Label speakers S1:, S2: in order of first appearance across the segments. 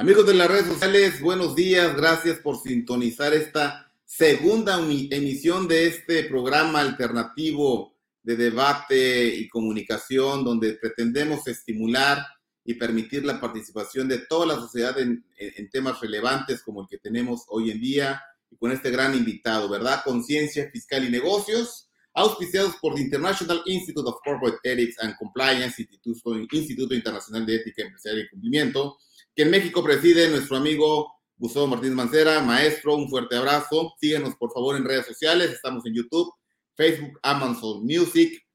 S1: Amigos de las redes sociales, buenos días, gracias por sintonizar esta segunda emisión de este programa alternativo de debate y comunicación donde pretendemos estimular y permitir la participación de toda la sociedad en, temas relevantes como el que tenemos hoy en día y con este gran invitado, ¿verdad? Conciencia Fiscal y Negocios, auspiciados por the International Institute of Corporate Ethics and Compliance, Instituto, Instituto Internacional de Ética Empresarial y Cumplimiento, que en México preside nuestro amigo Gustavo Martínez Mancera, maestro, un fuerte abrazo. Síguenos por favor en redes sociales, estamos en YouTube, Facebook, Amazon Music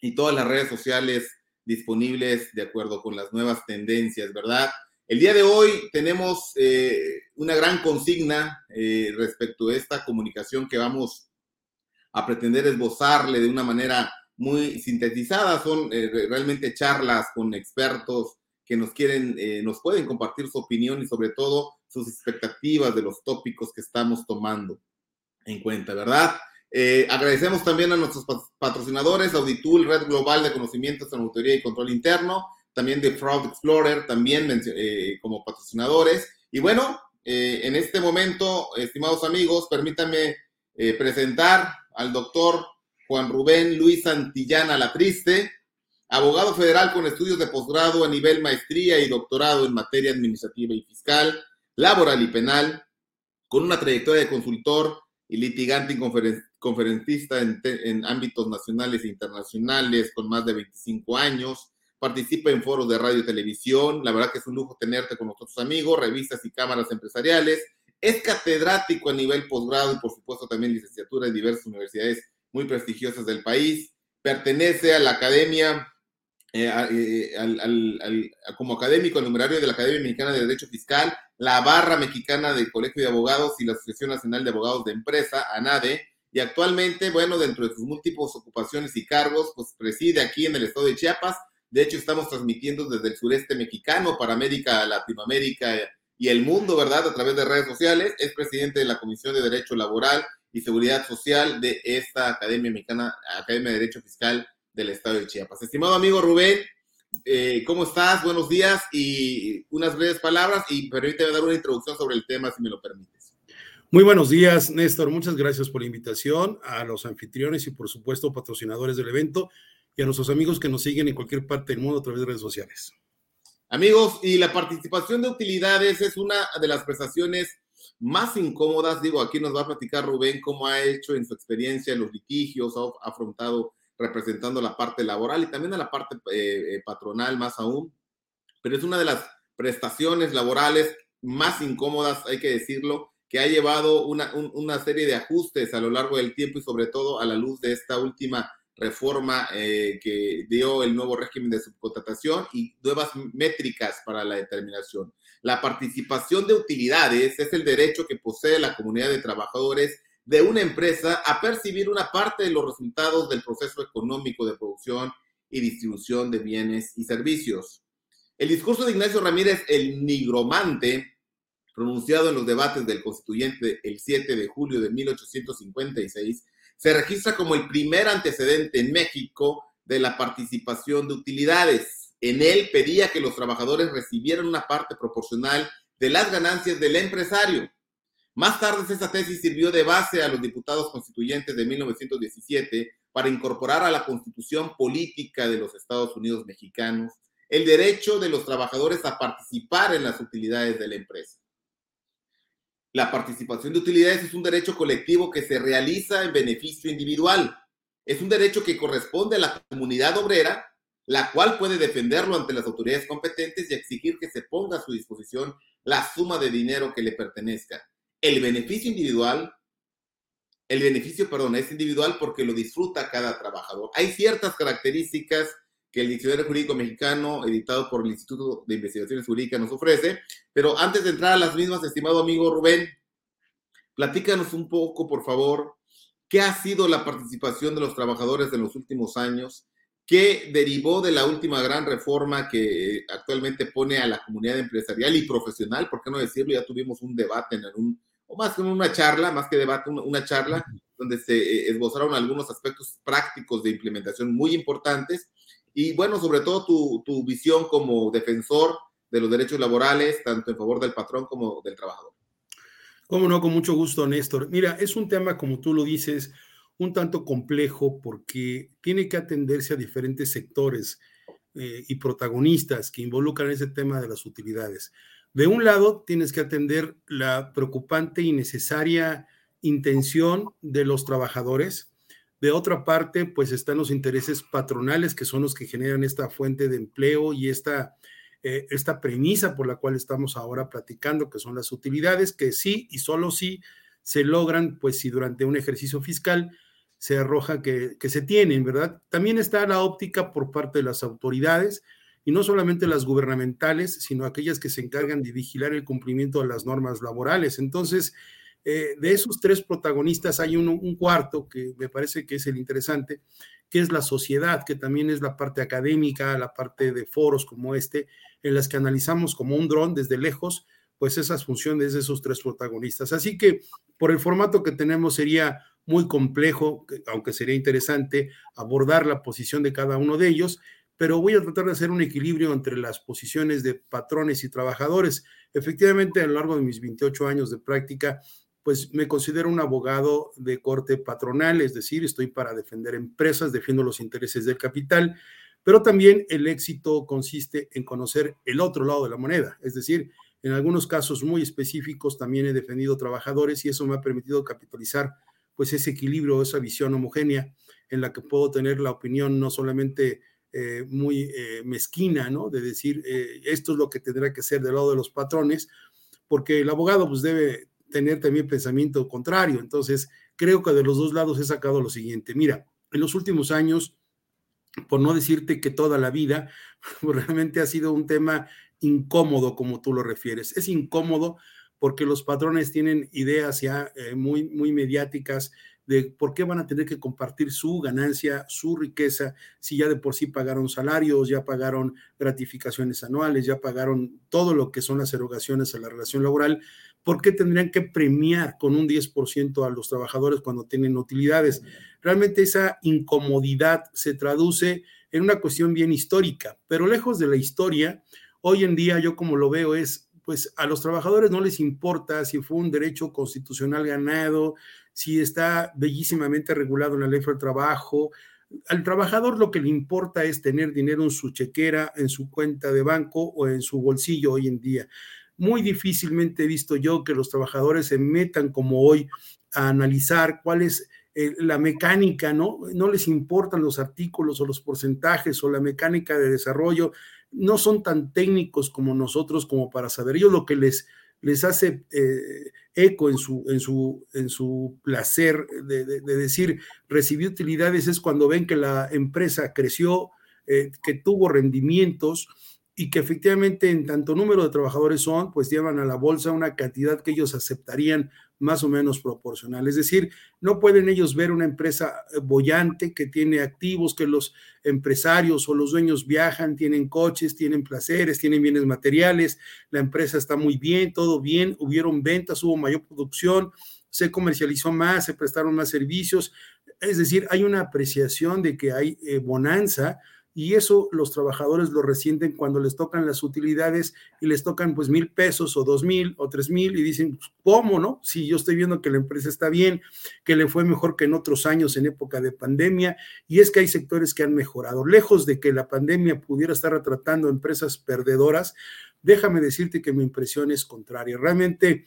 S1: y todas las redes sociales disponibles de acuerdo con las nuevas tendencias, ¿verdad? El día de hoy tenemos eh, una gran consigna eh, respecto a esta comunicación que vamos a pretender esbozarle de una manera muy sintetizada. Son eh, realmente charlas con expertos que nos quieren, eh, nos pueden compartir su opinión y sobre todo sus expectativas de los tópicos que estamos tomando en cuenta, ¿verdad? Eh, agradecemos también a nuestros patrocinadores, Auditul, Red Global de Conocimientos en Auditoría y Control Interno, también de Fraud Explorer, también eh, como patrocinadores. Y bueno, en este momento, estimados amigos, permítanme presentar al doctor Juan Rubén Luis Santillana Latriste, abogado federal con estudios de posgrado a nivel maestría y doctorado en materia administrativa y fiscal, laboral y penal, con una trayectoria de consultor y litigante y conferencista en, ámbitos nacionales e internacionales con más de 25 años. Participa en foros de radio y televisión. La verdad que es un lujo tenerte con nosotros amigos, revistas y cámaras empresariales. Es catedrático a nivel posgrado y por supuesto también licenciatura en diversas universidades muy prestigiosas del país. Pertenece a la Academia eh, eh, como académico el numerario de la Academia Mexicana de Derecho Fiscal, la barra mexicana del Colegio de Abogados y la Asociación Nacional de Abogados de Empresa, ANADE, y actualmente, bueno, dentro de sus múltiples ocupaciones y cargos, pues preside aquí en el estado de Chiapas. De hecho, estamos transmitiendo desde el sureste mexicano para América, Latinoamérica y el mundo, ¿verdad? A través de redes sociales. Es presidente de la Comisión de Derecho Laboral y Seguridad Social de esta Academia Mexicana, Academia de Derecho Fiscal del estado de Chiapas. Estimado amigo Rubén, eh, ¿cómo estás? Buenos días y unas breves palabras y permíteme dar una introducción sobre el tema, si me lo permites.
S2: Muy buenos días, Néstor. Muchas gracias por la invitación a los anfitriones y, por supuesto, patrocinadores del evento y a nuestros amigos que nos siguen en cualquier parte del mundo a través de redes sociales.
S1: Amigos, y la participación de utilidades es una de las prestaciones más incómodas. Digo, aquí nos va a platicar Rubén cómo ha hecho en su experiencia en los litigios, ha afrontado representando la parte laboral y también a la parte eh, eh, patronal más aún, pero es una de las prestaciones laborales más incómodas, hay que decirlo, que ha llevado una, una serie de ajustes a lo largo del tiempo y sobre todo a la luz de esta última reforma eh, que dio el nuevo régimen de subcontratación y nuevas métricas para la determinación. La participación de utilidades es el derecho que posee la comunidad de trabajadores de una empresa a percibir una parte de los resultados del proceso económico de producción y distribución de bienes y servicios. El discurso de Ignacio Ramírez, el nigromante, pronunciado en los debates del constituyente el 7 de julio de 1856, se registra como el primer antecedente en México de la participación de utilidades. En él pedía que los trabajadores recibieran una parte proporcional de las ganancias del empresario más tarde, esta tesis sirvió de base a los diputados constituyentes de 1917 para incorporar a la constitución política de los Estados Unidos mexicanos el derecho de los trabajadores a participar en las utilidades de la empresa. La participación de utilidades es un derecho colectivo que se realiza en beneficio individual. Es un derecho que corresponde a la comunidad obrera, la cual puede defenderlo ante las autoridades competentes y exigir que se ponga a su disposición la suma de dinero que le pertenezca el beneficio individual, el beneficio, perdón, es individual porque lo disfruta cada trabajador. Hay ciertas características que el Diccionario Jurídico Mexicano, editado por el Instituto de Investigaciones Jurídicas, nos ofrece, pero antes de entrar a las mismas, estimado amigo Rubén, platícanos un poco, por favor, qué ha sido la participación de los trabajadores en los últimos años, qué derivó de la última gran reforma que actualmente pone a la comunidad empresarial y profesional, por qué no decirlo, ya tuvimos un debate en un o más que una charla, más que debate, una, charla donde se eh, esbozaron algunos aspectos prácticos de implementación muy importantes y bueno, sobre todo tu, tu visión como defensor de los derechos laborales, tanto en favor del patrón como del trabajador.
S2: Cómo no, con mucho gusto, Néstor. Mira, es un tema, como tú lo dices, un tanto complejo porque tiene que atenderse a diferentes sectores eh, y protagonistas que involucran ese tema de las utilidades. De un lado, tienes que atender la preocupante y necesaria intención de los trabajadores. De otra parte, pues están los intereses patronales, que son los que generan esta fuente de empleo y esta, eh, esta premisa por la cual estamos ahora platicando, que son las utilidades, que sí y solo sí se logran, pues si durante un ejercicio fiscal se arroja que, que se tienen, ¿verdad? También está la óptica por parte de las autoridades, y no solamente las gubernamentales, sino aquellas que se encargan de vigilar el cumplimiento de las normas laborales. Entonces, eh, de esos tres protagonistas hay un cuarto que me parece que es el interesante, que es la sociedad, que también es la parte académica, la parte de foros como este, en las que analizamos como un dron desde lejos, pues esas funciones de esos tres protagonistas. Así que por el formato que tenemos sería muy complejo, aunque sería interesante abordar la posición de cada uno de ellos, pero voy a tratar de hacer un equilibrio entre las posiciones de patrones y trabajadores. Efectivamente, a lo largo de mis 28 años de práctica, pues me considero un abogado de corte patronal, es decir, estoy para defender empresas, defiendo los intereses del capital, pero también el éxito consiste en conocer el otro lado de la moneda, es decir, en algunos casos muy específicos también he defendido trabajadores y eso me ha permitido capitalizar pues ese equilibrio, esa visión homogénea en la que puedo tener la opinión no solamente eh, muy eh, mezquina, ¿no? De decir, eh, esto es lo que tendrá que ser del lado de los patrones, porque el abogado pues debe tener también pensamiento contrario. Entonces, creo que de los dos lados he sacado lo siguiente. Mira, en los últimos años, por no decirte que toda la vida, realmente ha sido un tema incómodo, como tú lo refieres. Es incómodo porque los patrones tienen ideas ya muy, muy mediáticas, de por qué van a tener que compartir su ganancia, su riqueza, si ya de por sí pagaron salarios, ya pagaron gratificaciones anuales, ya pagaron todo lo que son las erogaciones a la relación laboral, ¿por qué tendrían que premiar con un 10% a los trabajadores cuando tienen utilidades? Realmente esa incomodidad se traduce en una cuestión bien histórica, pero lejos de la historia, hoy en día yo como lo veo es pues a los trabajadores no les importa si fue un derecho constitucional ganado, si está bellísimamente regulado en la ley del trabajo. Al trabajador lo que le importa es tener dinero en su chequera, en su cuenta de banco o en su bolsillo hoy en día. Muy difícilmente he visto yo que los trabajadores se metan como hoy a analizar cuál es eh, la mecánica, ¿no? No les importan los artículos o los porcentajes o la mecánica de desarrollo, no son tan técnicos como nosotros como para saber. Ellos lo que les les hace eh, eco en su, en, su, en su placer de, decir recibí utilidades es cuando ven que la empresa creció, eh, que tuvo rendimientos y que efectivamente en tanto número de trabajadores son, pues llevan a la bolsa una cantidad que ellos aceptarían más o menos proporcional. Es decir, no pueden ellos ver una empresa eh, bollante que tiene activos, que los empresarios o los dueños viajan, tienen coches, tienen placeres, tienen bienes materiales, la empresa está muy bien, todo bien, hubieron ventas, hubo mayor producción, se comercializó más, se prestaron más servicios. Es decir, hay una apreciación de que hay eh, bonanza y eso los trabajadores lo resienten cuando les tocan las utilidades y les tocan pues mil pesos o dos mil o tres mil y dicen, pues, ¿cómo no? Si yo estoy viendo que la empresa está bien, que le fue mejor que en otros años en época de pandemia y es que hay sectores que han mejorado. Lejos de que la pandemia pudiera estar retratando empresas perdedoras, déjame decirte que mi impresión es contraria. Realmente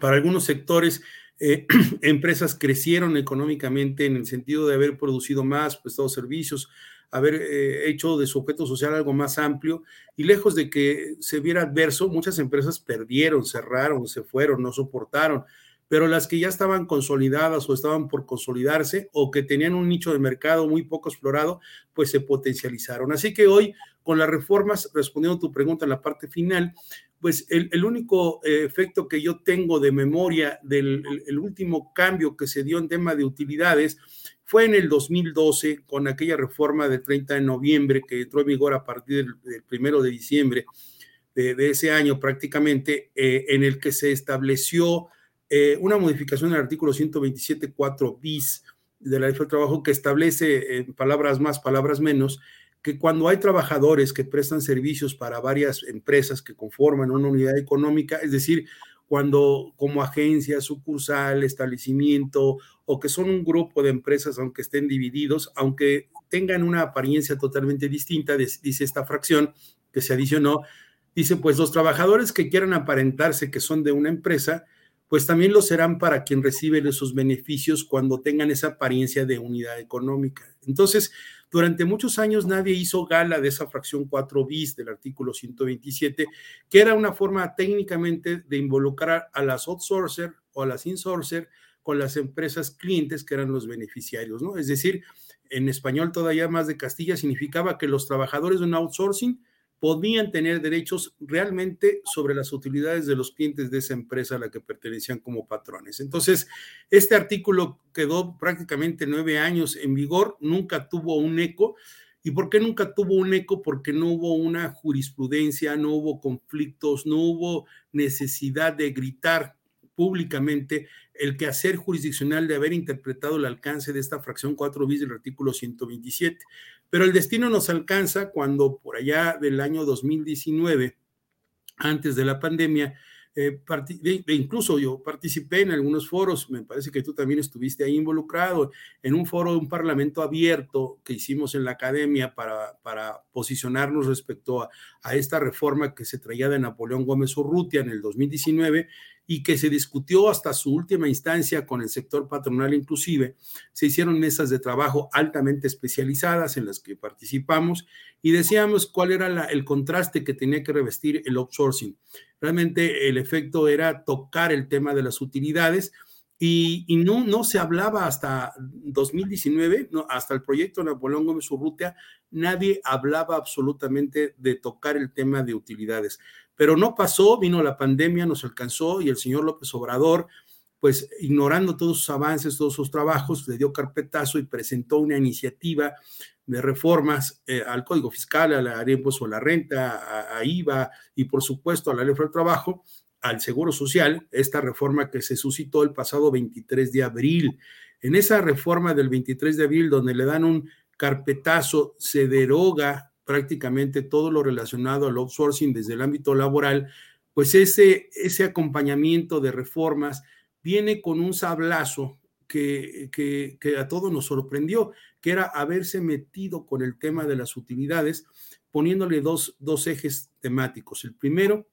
S2: para algunos sectores eh, empresas crecieron económicamente en el sentido de haber producido más, prestado servicios, haber eh, hecho de su objeto social algo más amplio y lejos de que se viera adverso, muchas empresas perdieron, cerraron, se fueron, no soportaron, pero las que ya estaban consolidadas o estaban por consolidarse o que tenían un nicho de mercado muy poco explorado, pues se potencializaron. Así que hoy, con las reformas, respondiendo a tu pregunta en la parte final, pues el, único eh, efecto que yo tengo de memoria del último cambio que se dio en tema de utilidades fue en el 2012 con aquella reforma del 30 de noviembre que entró en vigor a partir del, primero de diciembre de, ese año prácticamente, eh, en el que se estableció eh, una modificación del artículo 127.4 bis de la ley del trabajo que establece, en palabras más, palabras menos, que cuando hay trabajadores que prestan servicios para varias empresas que conforman una unidad económica, es decir, cuando como agencia, sucursal, establecimiento o que son un grupo de empresas, aunque estén divididos, aunque tengan una apariencia totalmente distinta, dice esta fracción que se adicionó, dice, pues los trabajadores que quieran aparentarse que son de una empresa, pues también lo serán para quien recibe esos beneficios cuando tengan esa apariencia de unidad económica. Entonces, durante muchos años nadie hizo gala de esa fracción 4 bis del artículo 127, que era una forma técnicamente de involucrar a las outsourcer o a las insourcer con las empresas clientes que eran los beneficiarios, ¿no? Es decir, en español todavía más de Castilla significaba que los trabajadores de un outsourcing podían tener derechos realmente sobre las utilidades de los clientes de esa empresa a la que pertenecían como patrones. Entonces, este artículo quedó prácticamente nueve años en vigor, nunca tuvo un eco. ¿Y por qué nunca tuvo un eco? Porque no hubo una jurisprudencia, no hubo conflictos, no hubo necesidad de gritar públicamente el quehacer jurisdiccional de haber interpretado el alcance de esta fracción 4 bis del artículo 127. Pero el destino nos alcanza cuando por allá del año 2019, antes de la pandemia, eh, incluso yo participé en algunos foros, me parece que tú también estuviste ahí involucrado, en un foro de un parlamento abierto que hicimos en la academia para, para posicionarnos respecto a, a, esta reforma que se traía de Napoleón Gómez Urrutia en el 2019 y que se discutió hasta su última instancia con el sector patronal inclusive. Se hicieron mesas de trabajo altamente especializadas en las que participamos y decíamos cuál era el contraste que tenía que revestir el outsourcing. Realmente el efecto era tocar el tema de las utilidades y, no, no se hablaba hasta 2019, no, hasta el proyecto Napoleón Gómez Urrutia, nadie hablaba absolutamente de tocar el tema de utilidades. Pero no pasó, vino la pandemia, nos alcanzó y el señor López Obrador, pues ignorando todos sus avances, todos sus trabajos, le dio carpetazo y presentó una iniciativa de reformas eh, al Código Fiscal, a la impuesto a la renta, a, IVA y por supuesto a la ley del trabajo, al Seguro Social, esta reforma que se suscitó el pasado 23 de abril. En esa reforma del 23 de abril, donde le dan un carpetazo, se deroga prácticamente todo lo relacionado al outsourcing desde el ámbito laboral, pues ese, ese acompañamiento de reformas viene con un sablazo que, que, a todos nos sorprendió, que era haberse metido con el tema de las utilidades, poniéndole dos, dos ejes temáticos. El primero,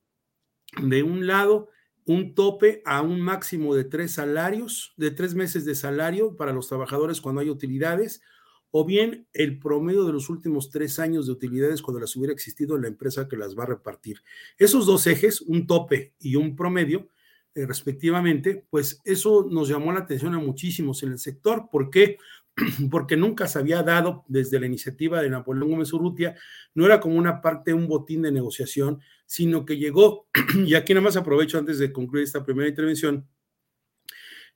S2: de un lado, un tope a un máximo de tres salarios, de tres meses de salario para los trabajadores cuando hay utilidades, o bien el promedio de los últimos tres años de utilidades cuando las hubiera existido en la empresa que las va a repartir. Esos dos ejes, un tope y un promedio, eh, respectivamente, pues eso nos llamó la atención a muchísimos en el sector. ¿Por qué? Porque nunca se había dado desde la iniciativa de Napoleón Gómez Urrutia, no era como una parte, un botín de negociación, sino que llegó, y aquí nada más aprovecho antes de concluir esta primera intervención,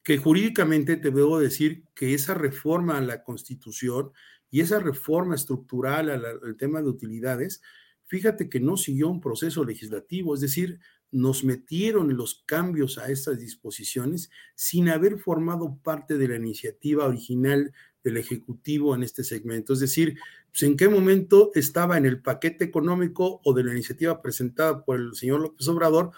S2: que jurídicamente te debo decir que esa reforma a la constitución y esa reforma estructural al, tema de utilidades, fíjate que no siguió un proceso legislativo, es decir, nos metieron los cambios a estas disposiciones sin haber formado parte de la iniciativa original del Ejecutivo en este segmento. Es decir, pues, en qué momento estaba en el paquete económico o de la iniciativa presentada por el señor López Obrador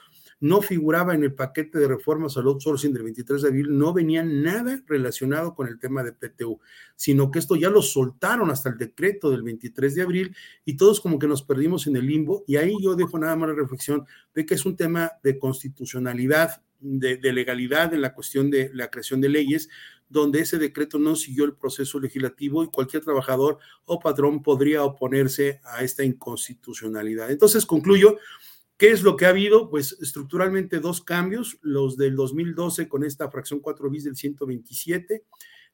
S2: no figuraba en el paquete de reformas al outsourcing del 23 de abril, no venía nada relacionado con el tema de PTU, sino que esto ya lo soltaron hasta el decreto del 23 de abril y todos como que nos perdimos en el limbo y ahí yo dejo nada más la reflexión de que es un tema de constitucionalidad, de, de legalidad en la cuestión de la creación de leyes, donde ese decreto no siguió el proceso legislativo y cualquier trabajador o patrón podría oponerse a esta inconstitucionalidad. Entonces concluyo ¿Qué es lo que ha habido? Pues estructuralmente dos cambios, los del 2012 con esta fracción 4 bis del 127,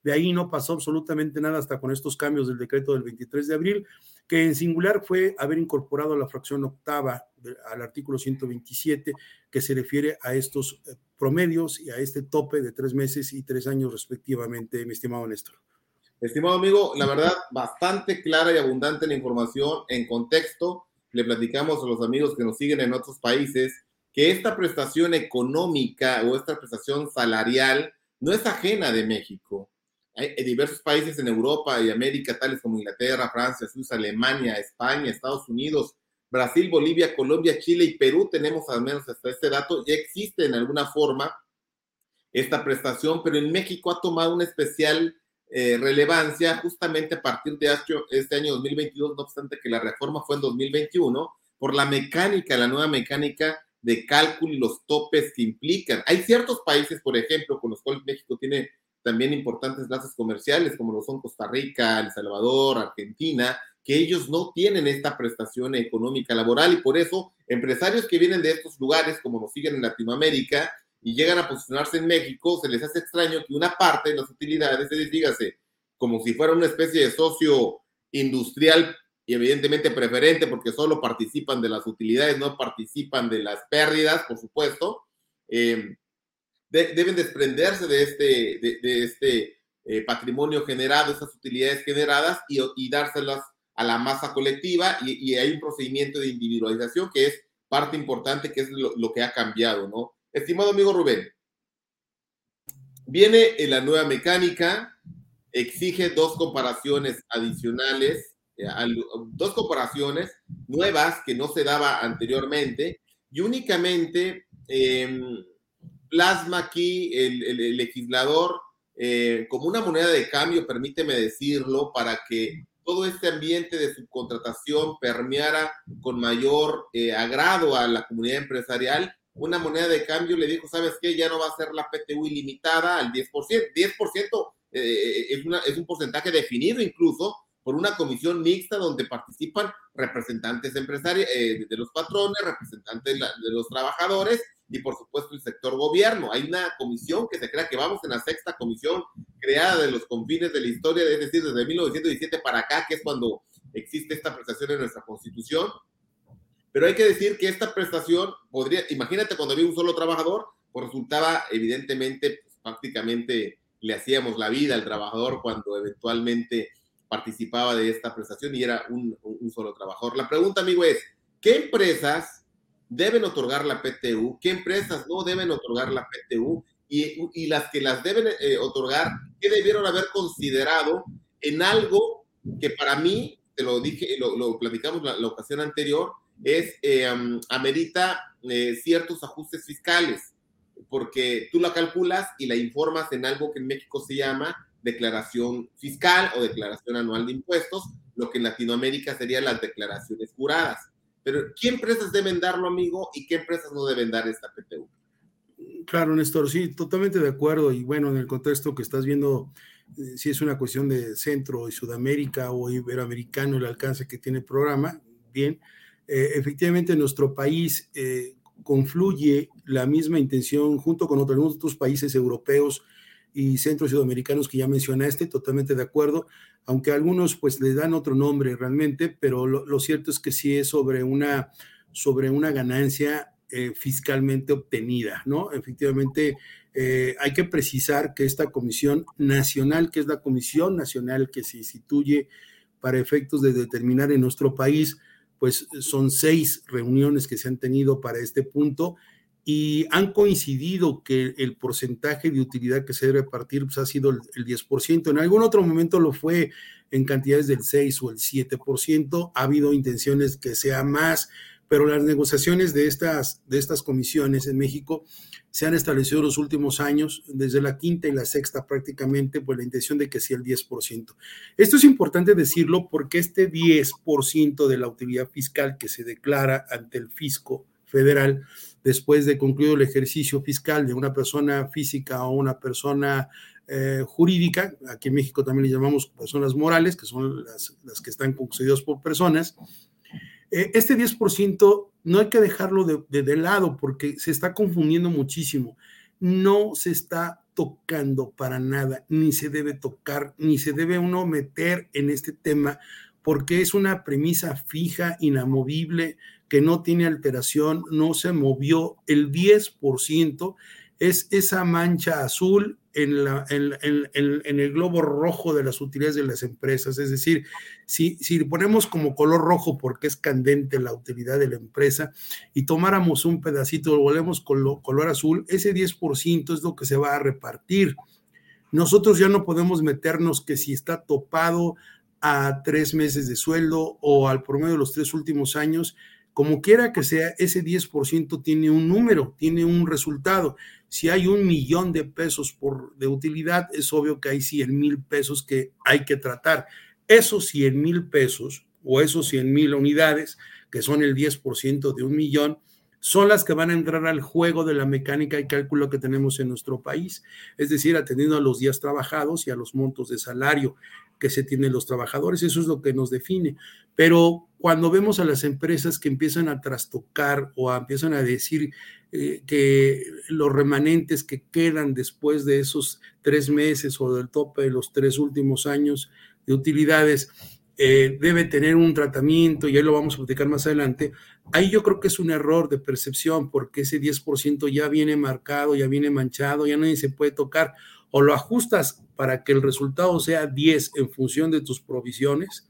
S2: de ahí no pasó absolutamente nada hasta con estos cambios del decreto del 23 de abril, que en singular fue haber incorporado la fracción octava al artículo 127, que se refiere a estos eh, promedios y a este tope de tres meses y tres años respectivamente, mi estimado Néstor.
S1: Estimado amigo, la verdad, bastante clara y abundante la información en contexto le platicamos a los amigos que nos siguen en otros países que esta prestación económica o esta prestación salarial no es ajena de México. Hay diversos países en Europa y América, tales como Inglaterra, Francia, Suiza, Alemania, España, Estados Unidos, Brasil, Bolivia, Colombia, Chile y Perú, tenemos al menos hasta este dato, ya existe en alguna forma esta prestación, pero en México ha tomado una especial eh, relevancia justamente a partir de este año 2022, no obstante que la reforma fue en 2021, por la mecánica, la nueva mecánica de cálculo y los topes que implican. Hay ciertos países, por ejemplo, con los cuales México tiene también importantes lazos comerciales, como lo son Costa Rica, El Salvador, Argentina, que ellos no tienen esta prestación económica laboral y por eso empresarios que vienen de estos lugares, como nos siguen en Latinoamérica, y llegan a posicionarse en México, se les hace extraño que una parte de las utilidades, es dígase, como si fuera una especie de socio industrial y evidentemente preferente porque solo participan de las utilidades, no participan de las pérdidas, por supuesto, eh, deben desprenderse de este, de, este eh, patrimonio generado, esas utilidades generadas y, y, dárselas a la masa colectiva y, hay un procedimiento de individualización que es parte importante, que es lo, lo que ha cambiado, ¿no? Estimado amigo Rubén, viene en la nueva mecánica, exige dos comparaciones adicionales, eh, dos comparaciones nuevas que no se daba anteriormente y únicamente em, plasma aquí el, legislador eh, como una moneda de cambio, permíteme decirlo, para que todo este ambiente de subcontratación permeara con mayor eh, agrado a la comunidad empresarial una moneda de cambio le dijo, ¿sabes qué? Ya no va a ser la PTU ilimitada al 10%. 10% eh, es, una, es un porcentaje definido incluso por una comisión mixta donde participan representantes empresarios eh, de los patrones, representantes de los trabajadores y por supuesto el sector gobierno. Hay una comisión que se crea que vamos en la sexta comisión creada de los confines de la historia, es decir, desde 1917 para acá, que es cuando existe esta prestación en nuestra constitución, pero hay que decir que esta prestación podría, imagínate cuando había un solo trabajador, pues resultaba evidentemente, pues, prácticamente le hacíamos la vida al trabajador cuando eventualmente participaba de esta prestación y era un, solo trabajador. La pregunta, amigo, es, ¿qué empresas deben otorgar la PTU? ¿Qué empresas no deben otorgar la PTU? Y, las que las deben eh, otorgar, ¿qué debieron haber considerado en algo que para mí, te lo dije, lo, lo platicamos la ocasión anterior, es, eh, amerita eh, ciertos ajustes fiscales, porque tú la calculas y la informas en algo que en México se llama declaración fiscal o declaración anual de impuestos, lo que en Latinoamérica serían las declaraciones juradas. Pero, ¿qué empresas deben darlo, amigo, y qué empresas no deben dar esta PTU?
S2: Claro, Néstor, sí, totalmente de acuerdo. Y bueno, en el contexto que estás viendo, eh, si es una cuestión de Centro y Sudamérica o Iberoamericano el alcance que tiene el programa, bien, eh, efectivamente nuestro país eh, confluye la misma intención junto con otros, otros países europeos y centros sudamericanos que ya mencionaste, totalmente de acuerdo, aunque algunos pues le dan otro nombre realmente, pero lo, cierto es que sí es sobre una, sobre una ganancia eh, fiscalmente obtenida, ¿no? Efectivamente, hay que precisar que esta comisión nacional, que es la comisión nacional que se instituye para efectos de determinar en nuestro país pues son seis reuniones que se han tenido para este punto y han coincidido que el porcentaje de utilidad que se debe repartir pues, ha sido el, 10%. En algún otro momento lo fue en cantidades del 6 o el 7%. Ha habido intenciones que sea más, pero las negociaciones de estas, de estas comisiones en México se han establecido en los últimos años, desde la quinta y la sexta prácticamente, pues la intención de que sea el 10%. Esto es importante decirlo porque este 10% de la utilidad fiscal que se declara ante el fisco federal, después de concluido el ejercicio fiscal de una persona física o una persona eh, jurídica, aquí en México también le llamamos personas morales, que son las, las que están concedidas por personas, eh, este 10% no hay que dejarlo de, de, lado porque se está confundiendo muchísimo. No se está tocando para nada, ni se debe tocar, ni se debe uno meter en este tema porque es una premisa fija, inamovible, que no tiene alteración, no se movió. El 10% es esa mancha azul en, la, en, en, el globo rojo de las utilidades de las empresas. Es decir, si, si ponemos como color rojo porque es candente la utilidad de la empresa y tomáramos un pedacito, lo volvemos con color azul, ese 10% es lo que se va a repartir. nosotros ya no podemos meternos que si está topado a tres meses de sueldo o al promedio de los tres últimos años, como quiera que sea, ese 10% tiene un número, tiene un resultado. Si hay un millón de pesos por, de utilidad, es obvio que hay 100 mil pesos que hay que tratar. Esos 100 mil pesos o esos 100 mil unidades, que son el 10% de un millón, son las que van a entrar al juego de la mecánica y cálculo que tenemos en nuestro país, es decir, atendiendo a los días trabajados y a los montos de salario que se tienen los trabajadores, eso es lo que nos define. Pero cuando vemos a las empresas que empiezan a trastocar o empiezan a decir eh, que los remanentes que quedan después de esos tres meses o del tope de los tres últimos años de utilidades, eh, debe tener un tratamiento, y ahí lo vamos a platicar más adelante, ahí yo creo que es un error de percepción, porque ese 10% ya viene marcado, ya viene manchado, ya nadie se puede tocar, o lo ajustas para que el resultado sea 10 en función de tus provisiones,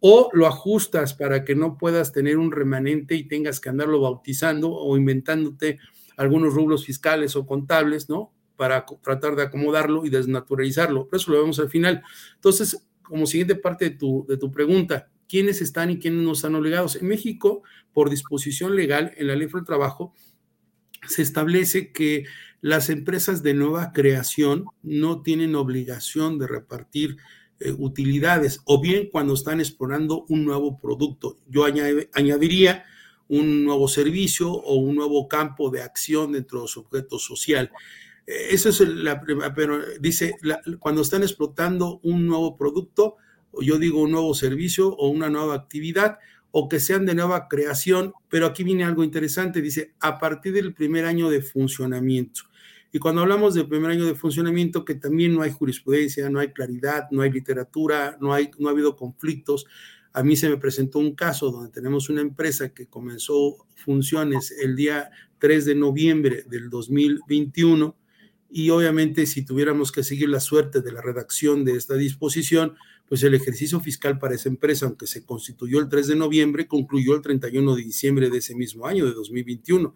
S2: o lo ajustas para que no puedas tener un remanente y tengas que andarlo bautizando o inventándote algunos rublos fiscales o contables, ¿no? Para tratar de acomodarlo y desnaturalizarlo. Eso lo vemos al final. Entonces, como siguiente parte de tu, de tu pregunta, ¿quiénes están y quiénes no están obligados? En México, por disposición legal, en la ley del trabajo, se establece que las empresas de nueva creación no tienen obligación de repartir eh, utilidades o bien cuando están explorando un nuevo producto. Yo añadiría un nuevo servicio o un nuevo campo de acción dentro de su objeto social. Eso es la pero dice, cuando están explotando un nuevo producto, yo digo un nuevo servicio o una nueva actividad, o que sean de nueva creación, pero aquí viene algo interesante, dice, a partir del primer año de funcionamiento. Y cuando hablamos del primer año de funcionamiento, que también no hay jurisprudencia, no hay claridad, no hay literatura, no, hay, no ha habido conflictos. A mí se me presentó un caso donde tenemos una empresa que comenzó funciones el día 3 de noviembre del 2021 y obviamente si tuviéramos que seguir la suerte de la redacción de esta disposición, pues el ejercicio fiscal para esa empresa, aunque se constituyó el 3 de noviembre, concluyó el 31 de diciembre de ese mismo año, de 2021.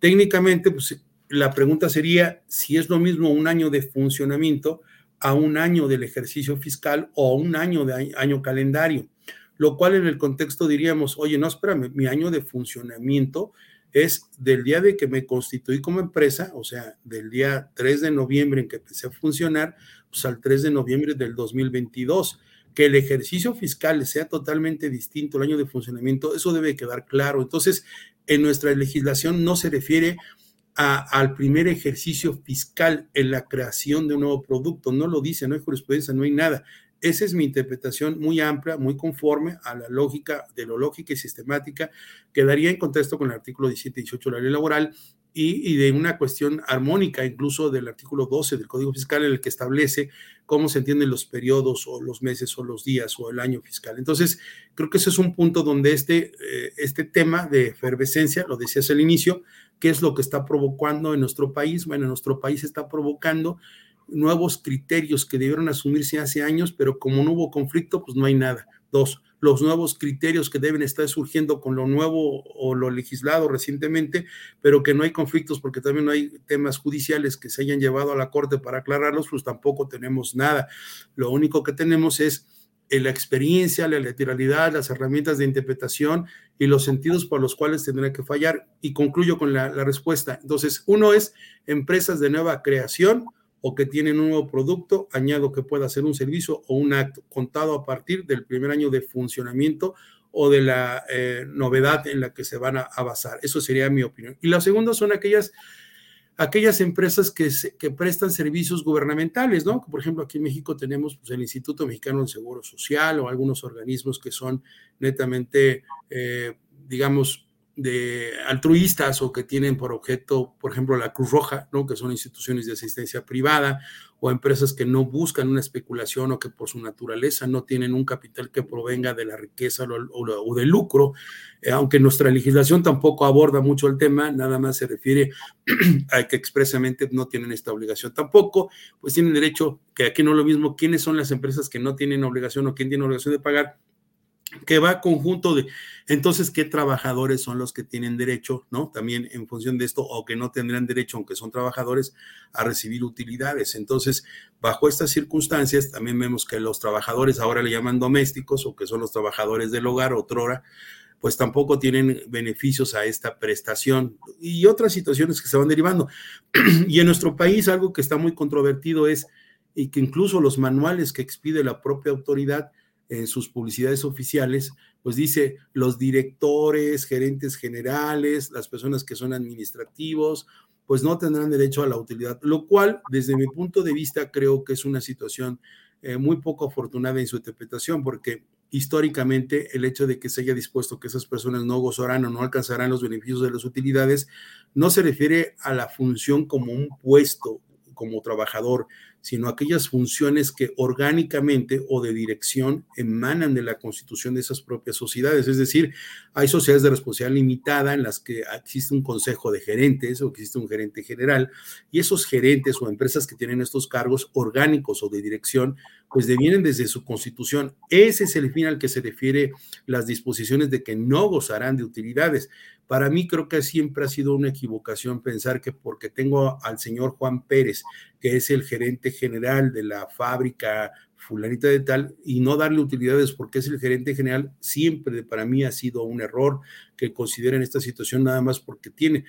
S2: Técnicamente, pues la pregunta sería si es lo mismo un año de funcionamiento a un año del ejercicio fiscal o un año de año calendario, lo cual en el contexto diríamos, oye, no, espérame, mi año de funcionamiento es del día de que me constituí como empresa, o sea, del día 3 de noviembre en que empecé a funcionar, pues al 3 de noviembre del 2022. Que el ejercicio fiscal sea totalmente distinto al año de funcionamiento, eso debe quedar claro. Entonces, en nuestra legislación no se refiere al primer ejercicio fiscal en la creación de un nuevo producto, no lo dice, no hay jurisprudencia, no hay nada. Esa es mi interpretación muy amplia, muy conforme a la lógica de lo lógica y sistemática, quedaría en contexto con el artículo 17 y 18 de la ley laboral y, y, de una cuestión armónica, incluso del artículo 12 del Código Fiscal, en el que establece cómo se entienden los periodos o los meses o los días o el año fiscal. Entonces, creo que ese es un punto donde este, eh, este tema de efervescencia, lo decías al inicio, ¿qué es lo que está provocando en nuestro país? Bueno, en nuestro país está provocando nuevos criterios que debieron asumirse hace años, pero como no hubo conflicto, pues no hay nada. Dos, los nuevos criterios que deben estar surgiendo con lo nuevo o lo legislado recientemente, pero que no hay conflictos porque también no hay temas judiciales que se hayan llevado a la Corte para aclararlos, pues tampoco tenemos nada. Lo único que tenemos es la experiencia, la literalidad, las herramientas de interpretación y los sentidos por los cuales tendrá que fallar. Y concluyo con la, la respuesta. Entonces, uno es empresas de nueva creación, o que tienen un nuevo producto, añado que pueda ser un servicio o un acto contado a partir del primer año de funcionamiento o de la eh, novedad en la que se van a, basar. Eso sería mi opinión. Y la segunda son aquellas, aquellas empresas que, que prestan servicios gubernamentales, ¿no? Por ejemplo, aquí en México tenemos pues, el Instituto Mexicano del Seguro Social o algunos organismos que son netamente, eh, digamos, de altruistas o que tienen por objeto, por ejemplo, la Cruz Roja, ¿no? que son instituciones de asistencia privada o empresas que no buscan una especulación o que por su naturaleza no tienen un capital que provenga de la riqueza o, del lucro, eh, aunque nuestra legislación tampoco aborda mucho el tema, nada más se refiere a que expresamente no tienen esta obligación. Tampoco, pues tienen derecho, que aquí no es lo mismo, quiénes son las empresas que no tienen obligación o quién tiene obligación de pagar, que va conjunto de, entonces, ¿qué trabajadores son los que tienen derecho, no? También en función de esto, o que no tendrán derecho, aunque son trabajadores, a recibir utilidades. Entonces, bajo estas circunstancias, también vemos que los trabajadores ahora le llaman domésticos, o que son los trabajadores del hogar, otrora, pues tampoco tienen beneficios a esta prestación y otras situaciones que se van derivando. y en nuestro país, algo que está muy controvertido es, y que incluso los manuales que expide la propia autoridad, en sus publicidades oficiales, pues dice los directores, gerentes generales, las personas que son administrativos, pues no tendrán derecho a la utilidad, lo cual desde mi punto de vista creo que es una situación eh, muy poco afortunada en su interpretación, porque históricamente el hecho de que se haya dispuesto que esas personas no gozarán o no alcanzarán los beneficios de las utilidades no se refiere a la función como un puesto como trabajador, sino aquellas funciones que orgánicamente o de dirección emanan de la constitución de esas propias sociedades. Es decir, hay sociedades de responsabilidad limitada en las que existe un consejo de gerentes o existe un gerente general y esos gerentes o empresas que tienen estos cargos orgánicos o de dirección, pues devienen desde su constitución. Ese es el fin al que se refiere las disposiciones de que no gozarán de utilidades. Para mí creo que siempre ha sido una equivocación pensar que porque tengo al señor Juan Pérez, que es el gerente general de la fábrica fulanita de tal, y no darle utilidades porque es el gerente general, siempre para mí ha sido un error que consideren esta situación nada más porque tiene.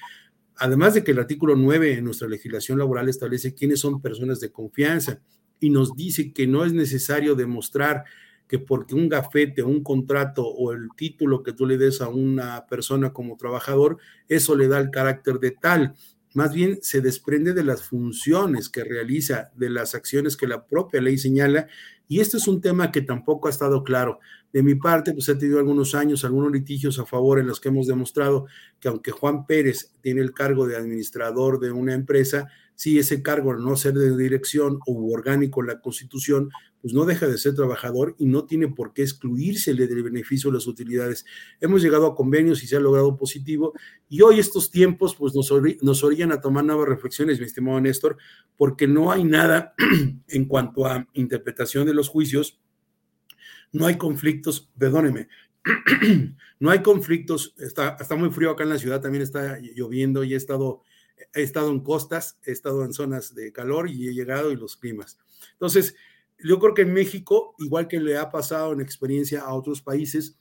S2: Además de que el artículo 9 en nuestra legislación laboral establece quiénes son personas de confianza y nos dice que no es necesario demostrar que porque un gafete, un contrato o el título que tú le des a una persona como trabajador, eso le da el carácter de tal. Más bien se desprende de las funciones que realiza, de las acciones que la propia ley señala, y este es un tema que tampoco ha estado claro. De mi parte, pues he tenido algunos años, algunos litigios a favor en los que hemos demostrado que aunque Juan Pérez tiene el cargo de administrador de una empresa, si ese cargo, no ser de dirección o orgánico en la Constitución, pues no deja de ser trabajador y no tiene por qué excluírsele del beneficio de las utilidades. Hemos llegado a convenios y se ha logrado positivo y hoy estos tiempos pues nos, nos orillan a tomar nuevas reflexiones, mi estimado Néstor, porque no hay nada en cuanto a interpretación de los juicios, no hay conflictos, perdóneme, no hay conflictos, está, está muy frío acá en la ciudad, también está lloviendo y he estado he estado en costas, he estado en zonas de calor y he llegado y los climas. Entonces, yo creo que en México, igual que le ha pasado en experiencia a otros países,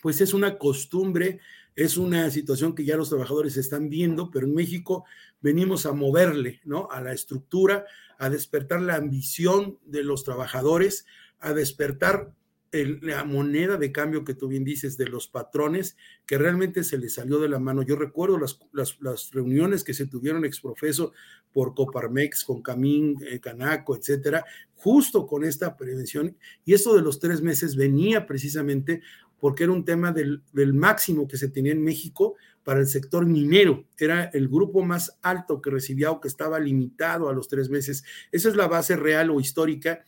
S2: pues es una costumbre, es una situación que ya los trabajadores están viendo, pero en México venimos a moverle, ¿no? A la estructura, a despertar la ambición de los trabajadores, a despertar la moneda de cambio que tú bien dices de los patrones, que realmente se les salió de la mano. Yo recuerdo las, las, reuniones que se tuvieron exprofeso por Coparmex, con Camín, eh, Canaco, etcétera, justo con esta prevención. Y esto de los tres meses venía precisamente porque era un tema del, del máximo que se tenía en México para el sector minero. Era el grupo más alto que recibía o que estaba limitado a los tres meses. Esa es la base real o histórica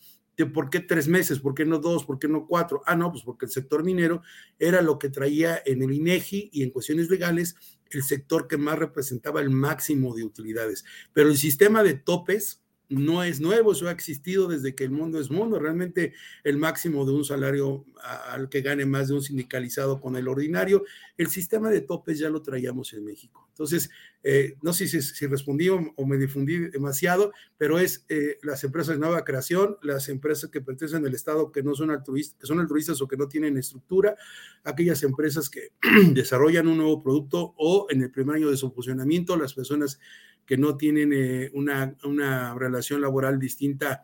S2: por qué tres meses, por qué no dos, por qué no cuatro. Ah, no, pues porque el sector minero era lo que traía en el INEGI y en cuestiones legales el sector que más representaba el máximo de utilidades. Pero el sistema de topes no es nuevo, eso ha existido desde que el mundo es mundo. Realmente el máximo de un salario al que gane más de un sindicalizado con el ordinario, el sistema de topes ya lo traíamos en México. Entonces, eh, no sé si, respondí o, me difundí demasiado, pero es eh, las empresas de nueva creación, las empresas que pertenecen al Estado que no son altruistas, que son altruistas o que no tienen estructura, aquellas empresas que desarrollan un nuevo producto o en el primer año de su funcionamiento, las personas que no tienen eh, una, una relación laboral distinta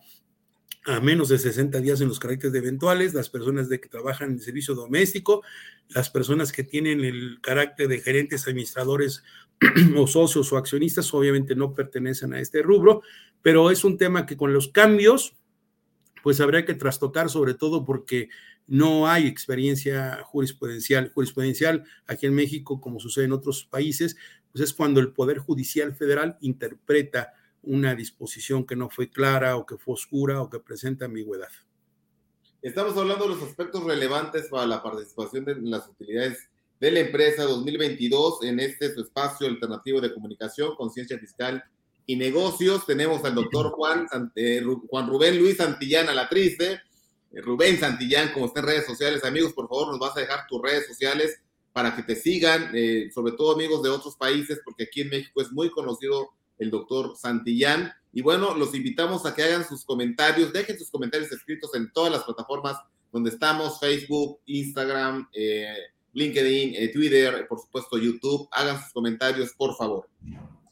S2: a menos de 60 días en los caracteres eventuales, las personas de que trabajan en servicio doméstico, las personas que tienen el carácter de gerentes, administradores o socios o accionistas, obviamente no pertenecen a este rubro, pero es un tema que con los cambios, pues habría que trastocar sobre todo porque no hay experiencia jurisprudencial. Jurisprudencial aquí en México, como sucede en otros países, pues es cuando el Poder Judicial Federal interpreta una disposición que no fue clara o que fue oscura o que presenta ambigüedad.
S1: Estamos hablando de los aspectos relevantes para la participación de las utilidades de la empresa 2022 en este espacio alternativo de comunicación, conciencia fiscal y negocios. Tenemos al doctor Juan, Juan Rubén Luis Santillana, la triste, eh, Rubén Santillán, como está en redes sociales. Amigos, por favor, nos vas a dejar tus redes sociales para que te sigan, eh, sobre todo amigos de otros países, porque aquí en México es muy conocido el doctor Santillán. Y bueno, los invitamos a que hagan sus comentarios, dejen sus comentarios escritos en todas las plataformas donde estamos, Facebook, Instagram, eh, LinkedIn, eh, Twitter, por supuesto YouTube. Hagan sus comentarios, por favor.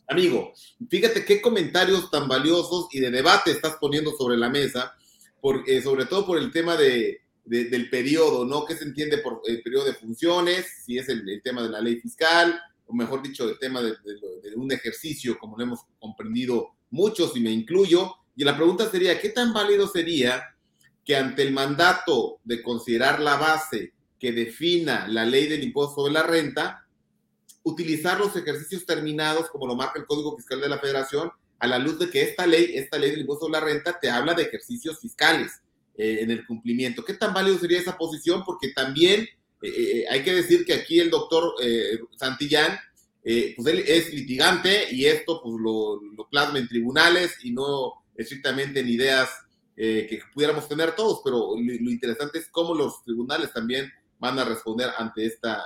S1: Amigo, fíjate qué comentarios tan valiosos y de debate estás poniendo sobre la mesa, sobre todo por el tema de, del periodo, ¿no? ¿Qué se entiende por el periodo de funciones? Si es el, tema de la ley fiscal, o mejor dicho, el tema de, de, un ejercicio, como lo hemos comprendido muchos y me incluyo. Y la pregunta sería, ¿qué tan válido sería que ante el mandato de considerar la base que defina la ley del impuesto sobre la renta, utilizar los ejercicios terminados, como lo marca el Código Fiscal de la Federación, a la luz de que esta ley, esta ley del impuesto sobre la renta, te habla de ejercicios fiscales eh, en el cumplimiento. ¿Qué tan válido sería esa posición? Porque también eh, eh, hay que decir que aquí el doctor Santillán, pues él es litigante y esto pues lo, lo, plasma en tribunales y no estrictamente en ideas que pudiéramos tener todos, pero lo, lo, interesante es cómo los tribunales también van a responder ante esta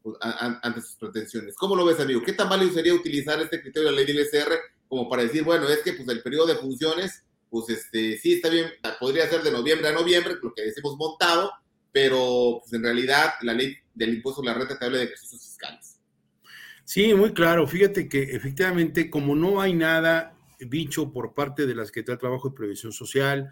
S1: pues, ante sus pretensiones. ¿Cómo lo ves, amigo? ¿Qué tan válido sería utilizar este criterio de la ley del ISR como para decir, bueno, es que pues el periodo de funciones pues este, sí está bien, podría ser de noviembre a noviembre, lo que decimos montado, pero pues en realidad la ley del impuesto a la renta te habla de ejercicios fiscales.
S2: Sí, muy claro. Fíjate que efectivamente, como no hay nada dicho por parte de las que trae trabajo de previsión social,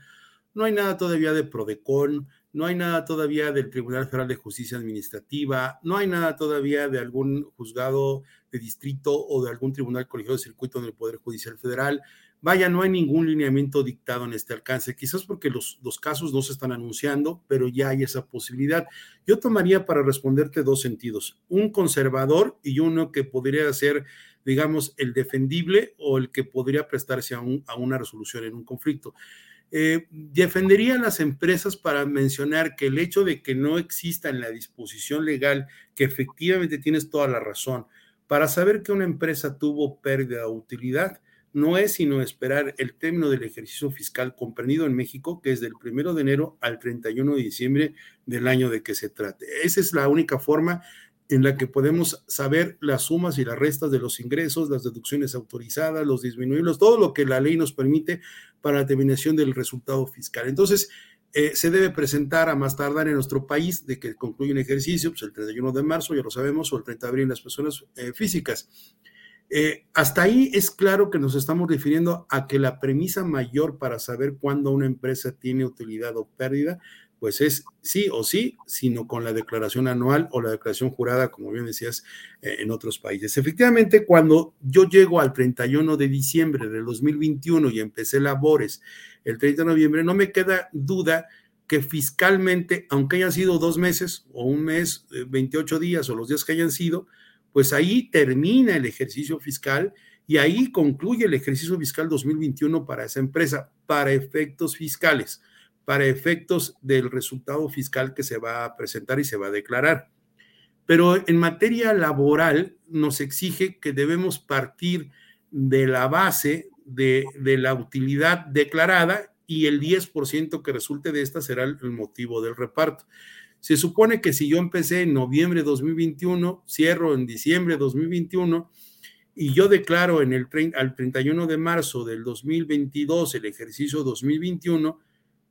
S2: no hay nada todavía de Prodecon, no hay nada todavía del Tribunal Federal de Justicia Administrativa, no hay nada todavía de algún juzgado de distrito o de algún tribunal colegiado de circuito en el Poder Judicial Federal. Vaya, no hay ningún lineamiento dictado en este alcance, quizás porque los, los casos no se están anunciando, pero ya hay esa posibilidad. Yo tomaría para responderte dos sentidos, un conservador y uno que podría ser, digamos, el defendible o el que podría prestarse a, una resolución en un conflicto. Eh, defendería a las empresas para mencionar que el hecho de que no exista en la disposición legal, que efectivamente tienes toda la razón, para saber que una empresa tuvo pérdida de utilidad, no es sino esperar el término del ejercicio fiscal comprendido en México, que es del primero de enero al 31 de diciembre del año de que se trate. Esa es la única forma en la que podemos saber las sumas y las restas de los ingresos, las deducciones autorizadas, los disminuibles, todo lo que la ley nos permite para la determinación del resultado fiscal. Entonces, eh, se debe presentar a más tardar en nuestro país de que concluye un ejercicio, pues el 31 de marzo, ya lo sabemos, o el 30 de abril las personas eh, físicas. Eh, hasta ahí es claro que nos estamos refiriendo a que la premisa mayor para saber cuándo una empresa tiene utilidad o pérdida, pues es sí o sí, sino con la declaración anual o la declaración jurada, como bien decías, eh, en otros países. Efectivamente, cuando yo llego al 31 de diciembre del 2021 y empecé labores el 30 de noviembre, no me queda duda que fiscalmente, aunque hayan sido dos meses o un mes, 28 eh, días o los días que hayan sido, pues ahí termina el ejercicio fiscal y ahí concluye el ejercicio fiscal 2021 para esa empresa, para efectos fiscales, para efectos del resultado fiscal que se va a presentar y se va a declarar. Pero en materia laboral nos exige que debemos partir de la base de, la utilidad declarada y el 10% que resulte de esta será el motivo del reparto. Se supone que si yo empecé en noviembre de 2021, cierro en diciembre de 2021 y yo declaro en el al 31 de marzo del 2022 el ejercicio 2021,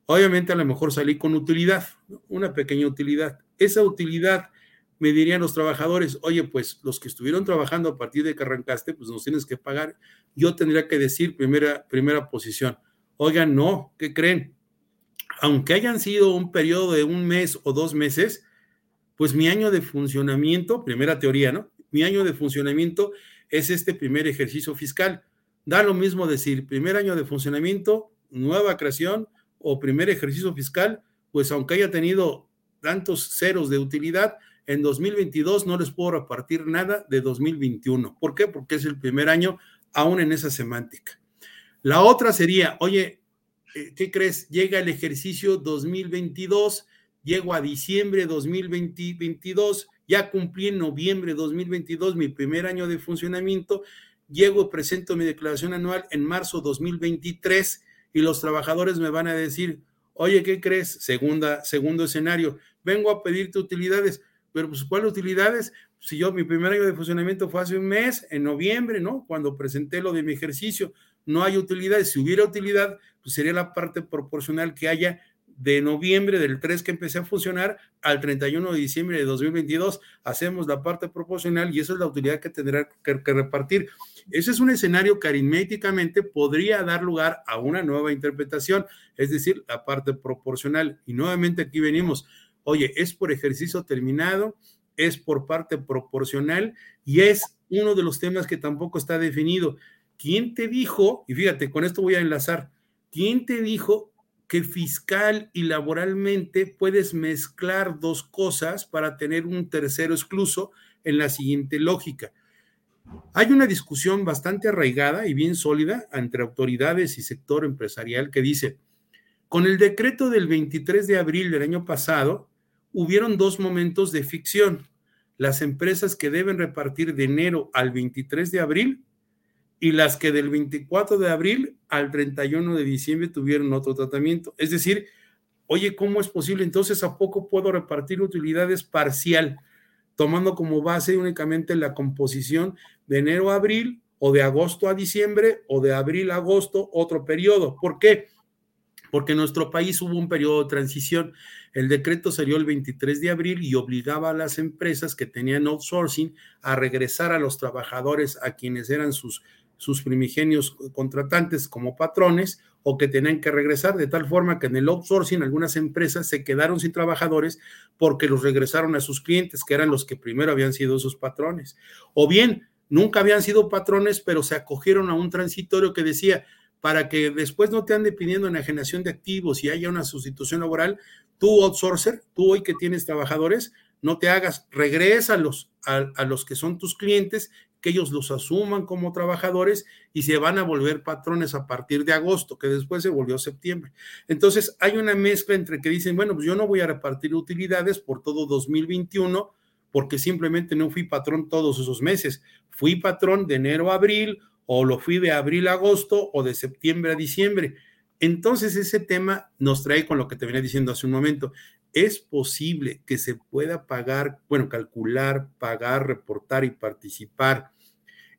S2: obviamente a lo mejor salí con utilidad, una pequeña utilidad. Esa utilidad me dirían los trabajadores, oye, pues los que estuvieron trabajando a partir de que arrancaste, pues nos tienes que pagar. Yo tendría que decir primera, primera posición, oigan, no, ¿qué creen? Aunque hayan sido un periodo de un mes o dos meses, pues mi año de funcionamiento, primera teoría, ¿no? Mi año de funcionamiento es este primer ejercicio fiscal. Da lo mismo decir primer año de funcionamiento, nueva creación o primer ejercicio fiscal, pues aunque haya tenido tantos ceros de utilidad, en 2022 no les puedo repartir nada de 2021. ¿Por qué? Porque es el primer año aún en esa semántica. La otra sería, oye, ¿qué crees? Llega el ejercicio 2022, llego a diciembre 2022, ya cumplí en noviembre 2022 mi primer año de funcionamiento, llego, presento mi declaración anual en marzo 2023 y los trabajadores me van a decir, Oye, ¿qué crees? Segunda, segundo escenario, vengo a pedirte utilidades, pero pues ¿cuáles utilidades? Si yo mi primer año de funcionamiento fue hace un mes, en noviembre, ¿no? Cuando presenté lo de mi ejercicio, no hay utilidades. Si hubiera utilidad, pues sería la parte proporcional que haya de noviembre del 3 que empecé a funcionar al 31 de diciembre de 2022. Hacemos la parte proporcional y esa es la utilidad que tendrá que, repartir. Ese es un escenario que aritméticamente podría dar lugar a una nueva interpretación, es decir, la parte proporcional. Y nuevamente aquí venimos, oye, es por ejercicio terminado, es por parte proporcional y es uno de los temas que tampoco está definido. ¿Quién te dijo, y fíjate, con esto voy a enlazar, ¿quién te dijo que fiscal y laboralmente puedes mezclar dos cosas para tener un tercero excluso en la siguiente lógica. Hay una discusión bastante arraigada y bien sólida entre autoridades y sector empresarial que dice, con el decreto del 23 de abril del año pasado, hubieron dos momentos de ficción. Las empresas que deben repartir de enero al 23 de abril y las que del 24 de abril al 31 de diciembre tuvieron otro tratamiento. Es decir, oye, ¿cómo es posible? Entonces, ¿a poco puedo repartir utilidades parcial, tomando como base únicamente la composición de enero a abril o de agosto a diciembre o de abril a agosto, otro periodo? ¿Por qué? Porque en nuestro país hubo un periodo de transición. El decreto salió el 23 de abril y obligaba a las empresas que tenían outsourcing a regresar a los trabajadores a quienes eran sus sus primigenios contratantes como patrones o que tenían que regresar, de tal forma que en el outsourcing algunas empresas se quedaron sin trabajadores porque los regresaron a sus clientes, que eran los que primero habían sido sus patrones. O bien, nunca habían sido patrones, pero se acogieron a un transitorio que decía, para que después no te ande pidiendo enajenación de activos y haya una sustitución laboral, tú outsourcer, tú hoy que tienes trabajadores, no te hagas, regrésalos a, a los que son tus clientes que ellos los asuman como trabajadores y se van a volver patrones a partir de agosto, que después se volvió septiembre. Entonces, hay una mezcla entre que dicen, bueno, pues yo no voy a repartir utilidades por todo 2021 porque simplemente no fui patrón todos esos meses. Fui patrón de enero a abril o lo fui de abril a agosto o de septiembre a diciembre. Entonces, ese tema nos trae con lo que te venía diciendo hace un momento es posible que se pueda pagar, bueno, calcular, pagar, reportar y participar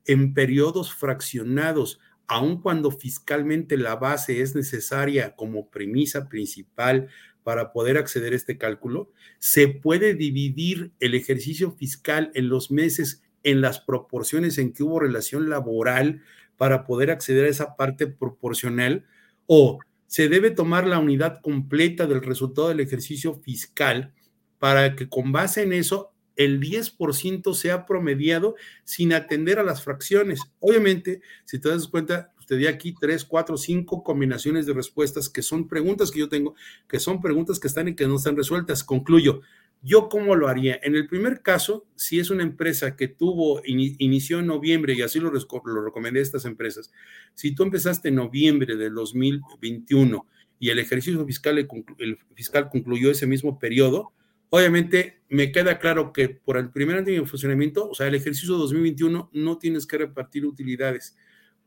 S2: en periodos fraccionados, aun cuando fiscalmente la base es necesaria como premisa principal para poder acceder a este cálculo, se puede dividir el ejercicio fiscal en los meses en las proporciones en que hubo relación laboral para poder acceder a esa parte proporcional o se debe tomar la unidad completa del resultado del ejercicio fiscal para que con base en eso el 10% sea promediado sin atender a las fracciones. Obviamente, si te das cuenta, usted di aquí tres, cuatro, cinco combinaciones de respuestas que son preguntas que yo tengo, que son preguntas que están y que no están resueltas. Concluyo. ¿Yo cómo lo haría? En el primer caso, si es una empresa que tuvo, inició en noviembre, y así lo, lo recomendé a estas empresas, si tú empezaste en noviembre del 2021 y el ejercicio fiscal, el fiscal concluyó ese mismo periodo, obviamente me queda claro que por el primer año de funcionamiento, o sea, el ejercicio 2021, no tienes que repartir utilidades.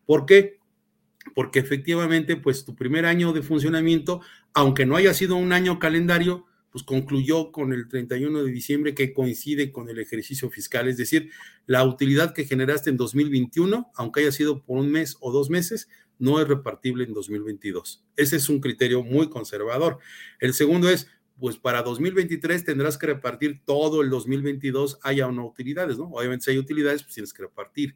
S2: ¿Por qué? Porque efectivamente, pues tu primer año de funcionamiento, aunque no haya sido un año calendario, pues concluyó con el 31 de diciembre que coincide con el ejercicio fiscal, es decir, la utilidad que generaste en 2021, aunque haya sido por un mes o dos meses, no es repartible en 2022. Ese es un criterio muy conservador. El segundo es, pues para 2023 tendrás que repartir todo el 2022, haya o no utilidades, ¿no? Obviamente si hay utilidades, pues tienes que repartir.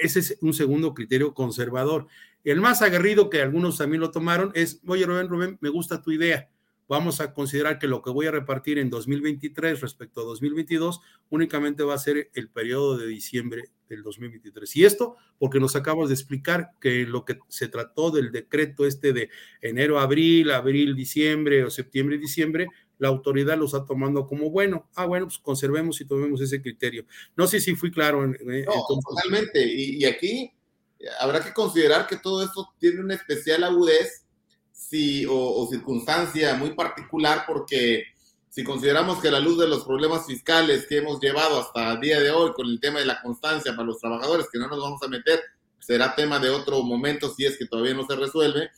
S2: Ese es un segundo criterio conservador. El más aguerrido que algunos también lo tomaron es, oye Rubén, Rubén, me gusta tu idea vamos a considerar que lo que voy a repartir en 2023 respecto a 2022 únicamente va a ser el periodo de diciembre del 2023. Y esto porque nos acabamos de explicar que lo que se trató del decreto este de enero, abril, abril, diciembre o septiembre, diciembre, la autoridad lo está tomando como bueno. Ah, bueno, pues conservemos y tomemos ese criterio. No sé si fui claro. En,
S1: no, totalmente. Y, y aquí habrá que considerar que todo esto tiene una especial agudez o, circunstancia muy particular porque si consideramos que la luz de los problemas fiscales que hemos llevado hasta el día de hoy con el tema de la constancia para los trabajadores, que no nos vamos a meter, será tema de otro momento si es que todavía no se resuelve,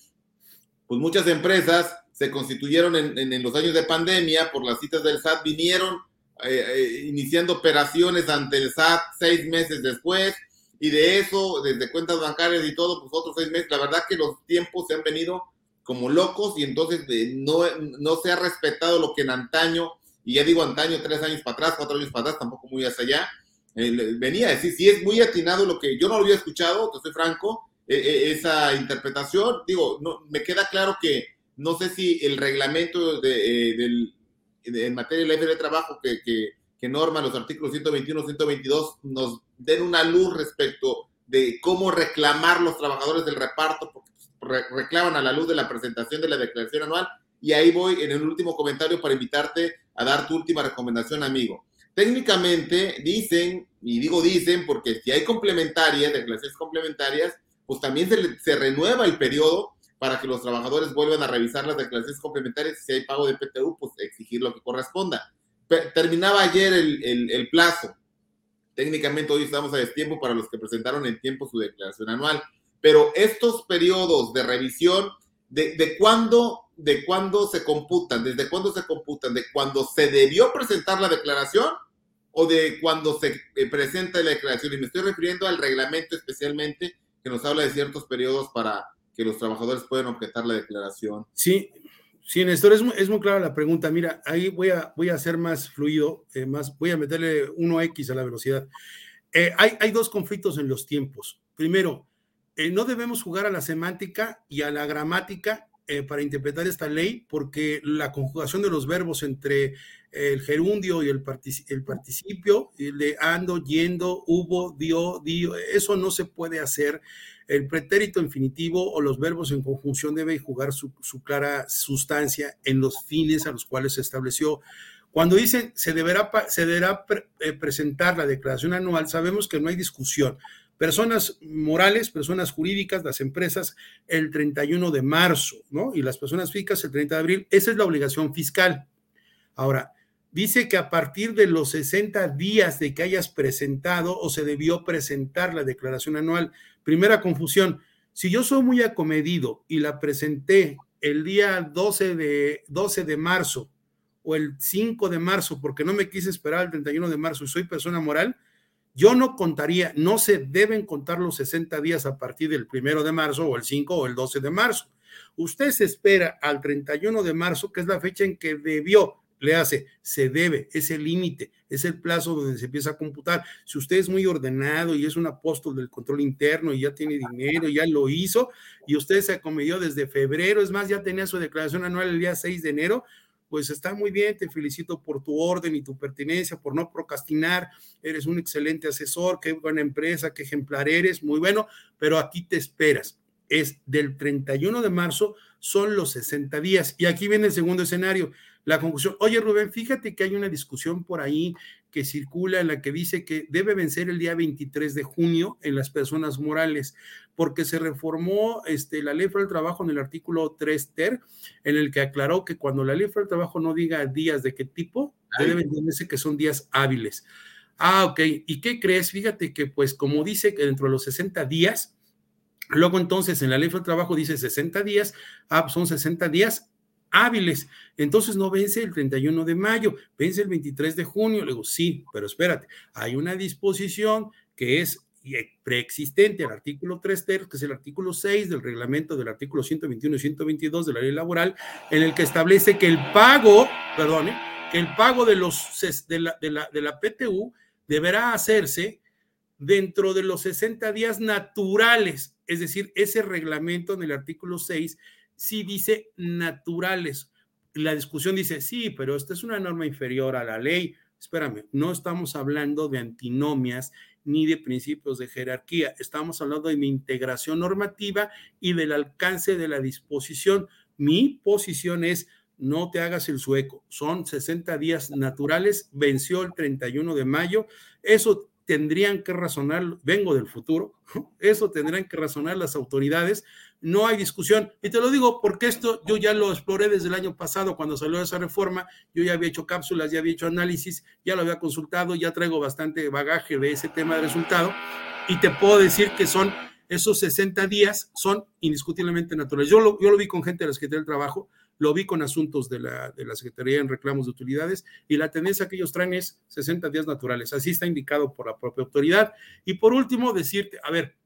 S1: pues muchas empresas se constituyeron en, los años de pandemia por las citas del SAT, vinieron eh, eh, iniciando operaciones ante el SAT seis meses después, y de eso, desde cuentas bancarias y todo, pues otros seis meses. La verdad que los tiempos se han venido como locos y entonces no, no se ha respetado lo que en antaño, y ya digo antaño, tres años para atrás, cuatro años para atrás, tampoco muy hacia allá, eh, venía a decir, si es muy atinado lo que yo no lo había escuchado, te soy franco, esa interpretación, digo, no, me queda claro que no sé si el reglamento de, eh, del, en materia de ley de trabajo que, que, que, norma los artículos 121, 122 nos den una luz respecto de cómo reclamar los trabajadores del reparto, porque reclaman a la luz de la presentación de la declaración anual. Y ahí voy en el último comentario para invitarte a dar tu última recomendación, amigo. Técnicamente dicen, y digo dicen porque si hay complementarias, declaraciones complementarias, pues también se, renueva el periodo para que los trabajadores vuelvan a revisar las declaraciones complementarias si hay pago de PTU, pues exigir lo que corresponda. terminaba ayer el, el, plazo. Técnicamente hoy estamos a destiempo para los que presentaron en tiempo su declaración anual, pero estos periodos de revisión, ¿de, de cuándo, de cuándo se computan? ¿Desde cuándo se computan? ¿De cuándo se debió presentar la declaración o de cuando se eh, presenta la declaración? Y me estoy refiriendo al reglamento especialmente que nos habla de ciertos periodos para que los trabajadores pueden objetar la declaración.
S2: Sí, sí, Néstor, es, es muy clara la pregunta. Mira, ahí voy a, voy a hacer más fluido, eh, más, voy a meterle 1x a la velocidad. Eh, hay, hay, dos conflictos en los tiempos. Primero, eh, no debemos jugar a la semántica y a la gramática para interpretar esta ley, porque la conjugación de los verbos entre el gerundio y el, el participio, de ando, yendo, hubo, dio, dio, eso no se puede hacer el pretérito infinitivo o los verbos en conjunción deben jugar su, clara sustancia en los fines a los cuales se estableció. Cuando dicen se deberá, se deberá eh, presentar la declaración anual, sabemos que no hay discusión. Personas morales, personas jurídicas, las empresas el 31 de marzo, ¿no? Y las personas físicas el 30 de abril. Esa es la obligación fiscal. Ahora, dice que a partir de los 60 días de que hayas presentado o se debió presentar la declaración anual, Primera confusión, si yo soy muy acomedido y la presenté el día 12 de, 12 de marzo o el 5 de marzo porque no me quise esperar el 31 de marzo y soy persona moral, yo no contaría, no se deben contar los 60 días a partir del 1 de marzo o el 5 o el 12 de marzo. Usted se espera al 31 de marzo, que es la fecha en que debió le hace, se debe, es el límite, es el plazo donde se empieza a computar. Si usted es muy ordenado y es un apóstol del control interno y ya tiene dinero, ya lo hizo, y usted se acomedió desde febrero, es más, ya tenía su declaración anual el día 6 de enero, pues está muy bien, te felicito por tu orden y tu pertinencia, por no procrastinar, eres un excelente asesor, qué buena empresa, qué ejemplar eres, muy bueno, pero aquí te esperas. Es del 31 de marzo, son los 60 días. Y aquí viene el segundo escenario la conclusión. Oye, Rubén, fíjate que hay una discusión por ahí que circula en la que dice que debe vencer el día 23 de junio en las personas morales, porque se reformó este, la ley para el trabajo en el artículo 3 ter, en el que aclaró que cuando la ley para el trabajo no diga días de qué tipo, debe entenderse que son días hábiles. Ah, ok. ¿Y qué crees? Fíjate que, pues, como dice que dentro de los 60 días, luego entonces en la ley para el trabajo dice 60 días, ah, pues son 60 días hábiles. Entonces no vence el 31 de mayo, vence el 23 de junio. Le digo, sí, pero espérate, hay una disposición que es preexistente al artículo 3 ter, que es el artículo 6 del reglamento del artículo 121 y 122 de la ley laboral, en el que establece que el pago, perdone, que el pago de los de la, de la, de la PTU deberá hacerse dentro de los 60 días naturales, es decir, ese reglamento en el artículo 6 sí dice naturales. La discusión dice, sí, pero esta es una norma inferior a la ley. Espérame, no estamos hablando de antinomias ni de principios de jerarquía, estamos hablando de mi integración normativa y del alcance de la disposición. Mi posición es, no te hagas el sueco, son 60 días naturales, venció el 31 de mayo, eso tendrían que razonar, vengo del futuro, eso tendrían que razonar las autoridades, no hay discusión. Y te lo digo porque esto yo ya lo exploré desde el año pasado cuando salió esa reforma, yo ya había hecho cápsulas, ya había hecho análisis, ya lo había consultado, ya traigo bastante bagaje de ese tema de resultado y te puedo decir que son esos 60 días son indiscutiblemente naturales. Yo lo, yo lo vi con gente de la Secretaría del Trabajo, lo vi con asuntos de la, de la Secretaría en reclamos de utilidades y la tendencia que ellos traen es 60 días naturales. Así está indicado por la propia autoridad. Y por último, decirte, a ver,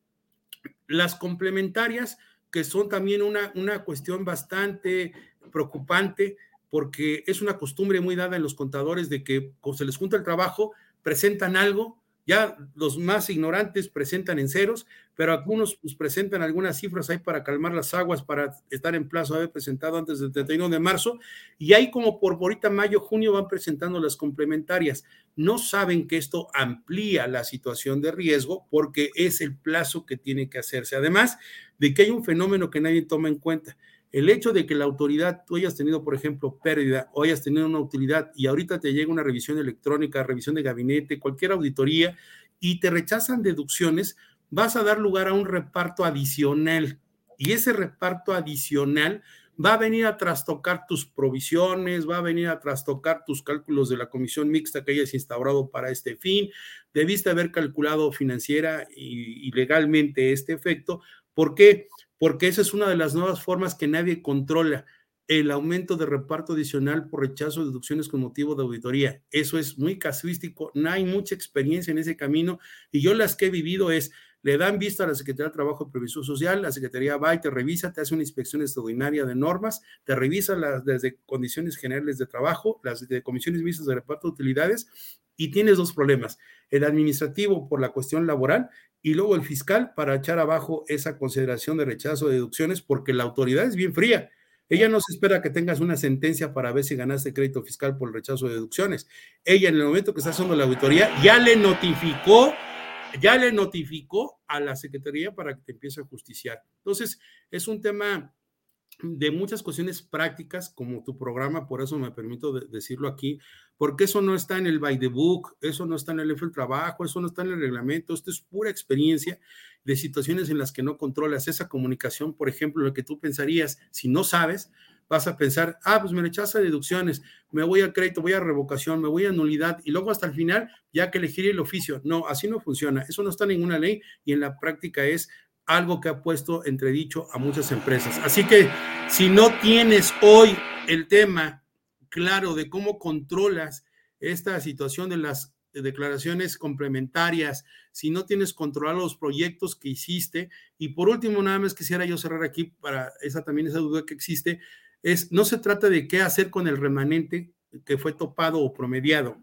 S2: las complementarias, que son también una, una cuestión bastante preocupante, porque es una costumbre muy dada en los contadores de que cuando se les junta el trabajo, presentan algo, ya los más ignorantes presentan en ceros, pero algunos pues, presentan algunas cifras ahí para calmar las aguas, para estar en plazo haber presentado antes del 31 de marzo, y ahí como por ahorita mayo, junio van presentando las complementarias. No saben que esto amplía la situación de riesgo porque es el plazo que tiene que hacerse. Además de que hay un fenómeno que nadie toma en cuenta el hecho de que la autoridad, tú hayas tenido, por ejemplo, pérdida o hayas tenido una utilidad y ahorita te llega una revisión electrónica, revisión de gabinete, cualquier auditoría y te rechazan deducciones, vas a dar lugar a un reparto adicional. Y ese reparto adicional va a venir a trastocar tus provisiones, va a venir a trastocar tus cálculos de la comisión mixta que hayas instaurado para este fin. Debiste haber calculado financiera y, y legalmente este efecto. ¿Por qué? Porque esa es una de las nuevas formas que nadie controla, el aumento de reparto adicional por rechazo de deducciones con motivo de auditoría. Eso es muy casuístico, no hay mucha experiencia en ese camino y yo las que he vivido es, le dan vista a la Secretaría de Trabajo y Previsión Social, la Secretaría va y te revisa, te hace una inspección extraordinaria de normas, te revisa las desde condiciones generales de trabajo, las de comisiones mixtas de reparto de utilidades y tienes dos problemas, el administrativo por la cuestión laboral y luego el fiscal para echar abajo esa consideración de rechazo de deducciones porque la autoridad es bien fría. Ella no se espera que tengas una sentencia para ver si ganaste crédito fiscal por el rechazo de deducciones. Ella en el momento que está haciendo la auditoría ya le notificó, ya le notificó a la Secretaría para que te empiece a justiciar. Entonces, es un tema de muchas cuestiones prácticas, como tu programa, por eso me permito decirlo aquí, porque eso no está en el by the book, eso no está en el del trabajo, eso no está en el reglamento, esto es pura experiencia de situaciones en las que no controlas esa comunicación, por ejemplo, lo que tú pensarías, si no sabes, vas a pensar, ah, pues me rechaza deducciones, me voy a crédito, voy a revocación, me voy a nulidad y luego hasta el final ya que elegir el oficio. No, así no funciona, eso no está en ninguna ley y en la práctica es algo que ha puesto entredicho a muchas empresas. Así que si no tienes hoy el tema claro de cómo controlas esta situación de las declaraciones complementarias, si no tienes controlado los proyectos que hiciste, y por último, nada más quisiera yo cerrar aquí para esa también esa duda que existe, es no se trata de qué hacer con el remanente que fue topado o promediado.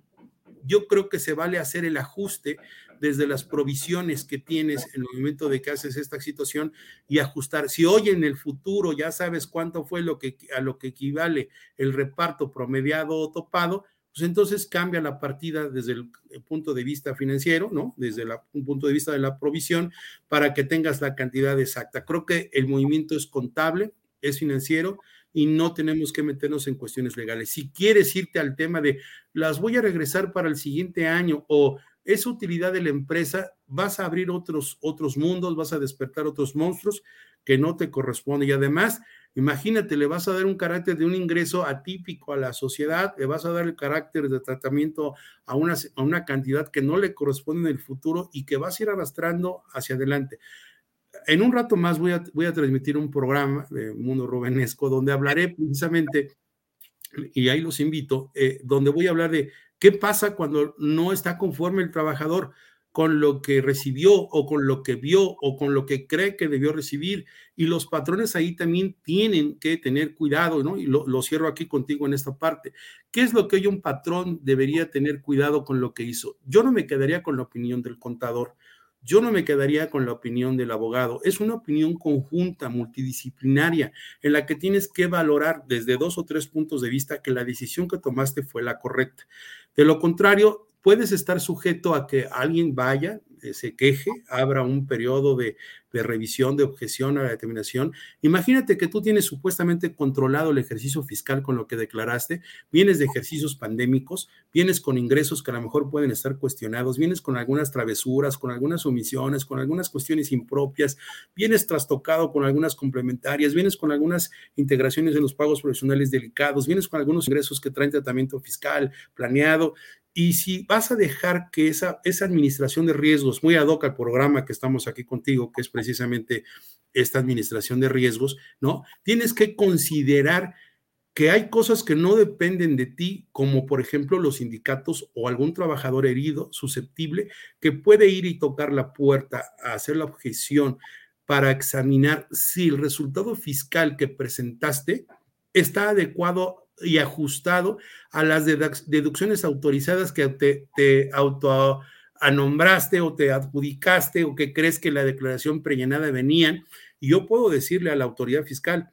S2: Yo creo que se vale hacer el ajuste desde las provisiones que tienes en el momento de que haces esta situación y ajustar. Si hoy en el futuro ya sabes cuánto fue lo que, a lo que equivale el reparto promediado o topado, pues entonces cambia la partida desde el punto de vista financiero, ¿no? Desde el punto de vista de la provisión para que tengas la cantidad exacta. Creo que el movimiento es contable, es financiero y no tenemos que meternos en cuestiones legales. Si quieres irte al tema de las voy a regresar para el siguiente año o esa utilidad de la empresa, vas a abrir otros, otros mundos, vas a despertar otros monstruos que no te corresponden. Y además, imagínate, le vas a dar un carácter de un ingreso atípico a la sociedad, le vas a dar el carácter de tratamiento a una, a una cantidad que no le corresponde en el futuro y que vas a ir arrastrando hacia adelante. En un rato más voy a, transmitir un programa de Mundo Rubenesco donde hablaré precisamente, y ahí los invito, eh, donde voy a hablar de ¿Qué pasa cuando no está conforme el trabajador con lo que recibió o con lo que vio o con lo que cree que debió recibir? Y los patrones ahí también tienen que tener cuidado, ¿no? Y lo, cierro aquí contigo en esta parte. ¿Qué es lo que hoy un patrón debería tener cuidado con lo que hizo? Yo no me quedaría con la opinión del contador. Yo no me quedaría con la opinión del abogado. Es una opinión conjunta, multidisciplinaria, en la que tienes que valorar desde dos o tres puntos de vista que la decisión que tomaste fue la correcta. De lo contrario, puedes estar sujeto a que alguien vaya, se queje, abra un periodo de, revisión, de objeción a la determinación. Imagínate que tú tienes supuestamente controlado el ejercicio fiscal con lo que declaraste, vienes de ejercicios pandémicos, vienes con ingresos que a lo mejor pueden estar cuestionados, vienes con algunas travesuras, con algunas omisiones, con algunas cuestiones impropias, vienes trastocado con algunas complementarias, vienes con algunas integraciones en los pagos profesionales delicados, vienes con algunos ingresos que traen tratamiento fiscal planeado y si vas a dejar que esa, esa administración de riesgos, muy ad hoc al programa que estamos aquí contigo, que es precisamente esta administración de riesgos, ¿no? Tienes que considerar que hay cosas que no dependen de ti, como por ejemplo los sindicatos o algún trabajador herido, susceptible, que puede ir y tocar la puerta a hacer la objeción para examinar si el resultado fiscal que presentaste está adecuado y ajustado a las deducciones autorizadas que te, te auto nombraste o te adjudicaste o que crees que la declaración prellenada venían. Y yo puedo decirle a la autoridad fiscal,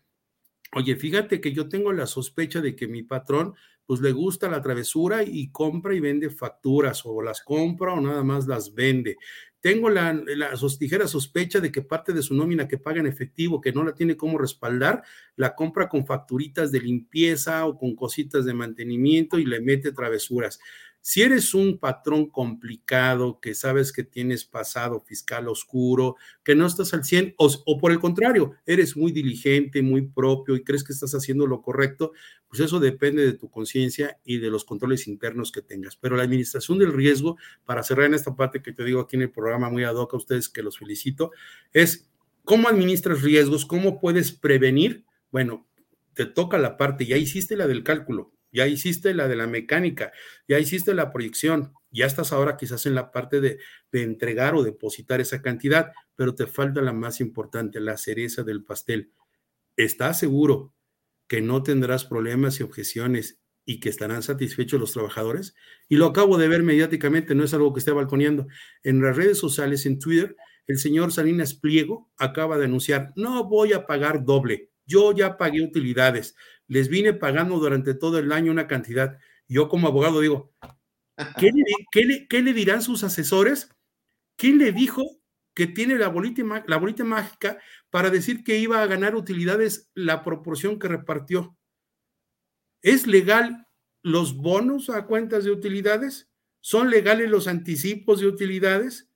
S2: oye, fíjate que yo tengo la sospecha de que mi patrón pues le gusta la travesura y compra y vende facturas o las compra o nada más las vende. Tengo la, la sospecha de que parte de su nómina que paga en efectivo, que no la tiene como respaldar, la compra con facturitas de limpieza o con cositas de mantenimiento y le mete travesuras. Si eres un patrón complicado, que sabes que tienes pasado fiscal oscuro, que no estás al 100, o, por el contrario, eres muy diligente, muy propio y crees que estás haciendo lo correcto, pues eso depende de tu conciencia y de los controles internos que tengas. Pero la administración del riesgo, para cerrar en esta parte que te digo aquí en el programa muy ad hoc a ustedes que los felicito, es cómo administras riesgos, cómo puedes prevenir. Bueno, te toca la parte, ya hiciste la del cálculo, ya hiciste la de la mecánica, ya hiciste la proyección, ya estás ahora quizás en la parte de, entregar o depositar esa cantidad, pero te falta la más importante, la cereza del pastel. ¿Estás seguro que no tendrás problemas y objeciones y que estarán satisfechos los trabajadores? Y lo acabo de ver mediáticamente, no es algo que esté balconeando. En las redes sociales, en Twitter, el señor Salinas Pliego acaba de anunciar, no voy a pagar doble, yo ya pagué utilidades, les vine pagando durante todo el año una cantidad. Yo como abogado digo, ¿qué le, dirán sus asesores? ¿Quién le dijo que tiene la bolita, la bolita mágica para decir que iba a ganar utilidades la proporción que repartió? ¿Es legal los bonos a cuentas de utilidades? ¿Son legales los anticipos de utilidades?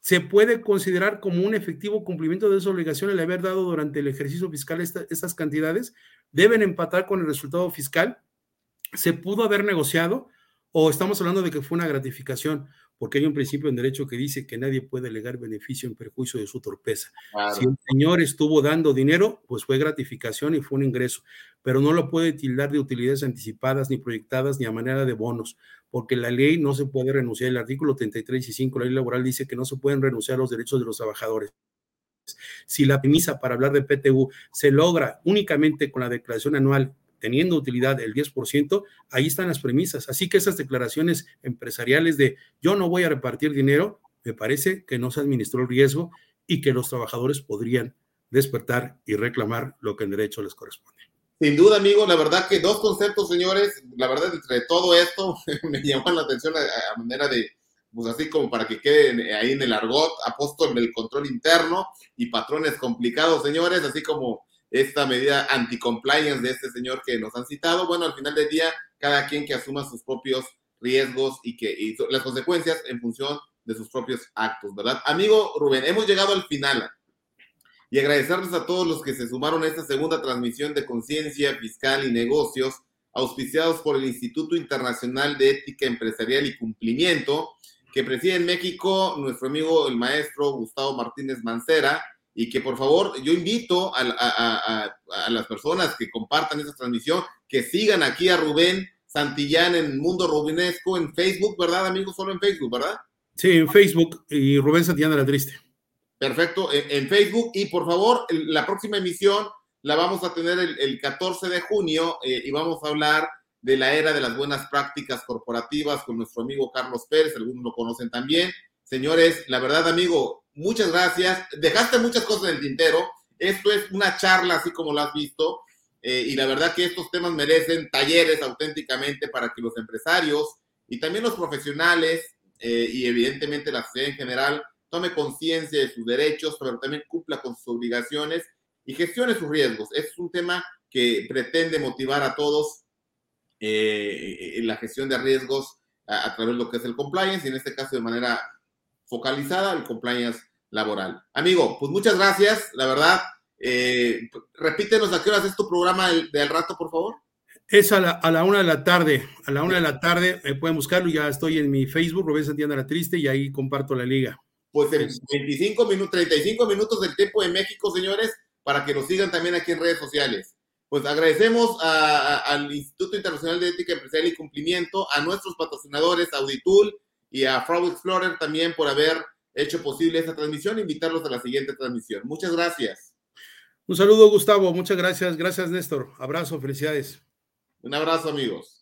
S2: Se puede considerar como un efectivo cumplimiento de esa obligación el haber dado durante el ejercicio fiscal estas cantidades, deben empatar con el resultado fiscal, se pudo haber negociado o estamos hablando de que fue una gratificación, porque hay un principio en derecho que dice que nadie puede legar beneficio en perjuicio de su torpeza. Si el señor estuvo dando dinero, pues fue gratificación y fue un ingreso, pero no lo puede tildar de utilidades anticipadas, ni proyectadas, ni a manera de bonos porque la ley no se puede renunciar. El artículo 33 y 5 la ley laboral dice que no se pueden renunciar los derechos de los trabajadores. Si la premisa para hablar de PTU se logra únicamente con la declaración anual teniendo utilidad el 10%, ahí están las premisas. Así que esas declaraciones empresariales de yo no voy a repartir dinero, me parece que no se administró el riesgo y que los trabajadores podrían despertar y reclamar lo que en derecho les corresponde.
S1: Sin duda, amigo, la verdad que dos conceptos, señores, la verdad, entre todo esto, me llaman la atención a, manera de, pues así como para que quede ahí en el argot, apóstol del control interno y patrones complicados, señores, así como esta medida anti-compliance de este señor que nos han citado. Bueno, al final del día, cada quien que asuma sus propios riesgos y que y las consecuencias en función de sus propios actos, ¿verdad? Amigo Rubén, hemos llegado al final y agradecerles a todos los que se sumaron a esta segunda transmisión de Conciencia Fiscal y Negocios, auspiciados por el Instituto Internacional de Ética Empresarial y Cumplimiento, que preside en México nuestro amigo el maestro Gustavo Martínez Mancera, y que por favor yo invito a, las personas que compartan esta transmisión, que sigan aquí a Rubén Santillán en Mundo Rubinesco en Facebook, ¿verdad, amigos? Solo en Facebook, ¿verdad?
S2: Sí, en Facebook y Rubén Santillán de la Triste.
S1: Perfecto, en, Facebook. Y por favor, la próxima emisión la vamos a tener el, 14 de junio eh, y vamos a hablar de la era de las buenas prácticas corporativas con nuestro amigo Carlos Pérez, algunos lo conocen también. Señores, la verdad, amigo, muchas gracias. Dejaste muchas cosas en el tintero. Esto es una charla, así como lo has visto. Eh, y la verdad que estos temas merecen talleres auténticamente para que los empresarios y también los profesionales eh, y evidentemente la sociedad en general tome conciencia de sus derechos, pero también cumpla con sus obligaciones y gestione sus riesgos. Es un tema que pretende motivar a todos eh, en la gestión de riesgos a, través de lo que es el compliance y en este caso de manera focalizada el compliance laboral. Amigo, pues muchas gracias, la verdad. Eh, repítenos a qué horas es tu programa del, rato, por favor.
S2: Es a la, a la, una de la tarde. A la una de la tarde me pueden buscarlo. Ya estoy en mi Facebook, Rubén Santiago la Triste, y ahí comparto la liga
S1: pues en 25 minutos, 35 minutos del tiempo de México, señores, para que nos sigan también aquí en redes sociales. pues agradecemos al Instituto Internacional de Ética Empresarial y Cumplimiento, a nuestros patrocinadores, Auditul y a Fraud Explorer también por haber hecho posible esta transmisión. Invitarlos a la siguiente transmisión. Muchas gracias.
S2: Un saludo, Gustavo. Muchas gracias. Gracias, Néstor. Abrazo, felicidades.
S1: Un abrazo, amigos.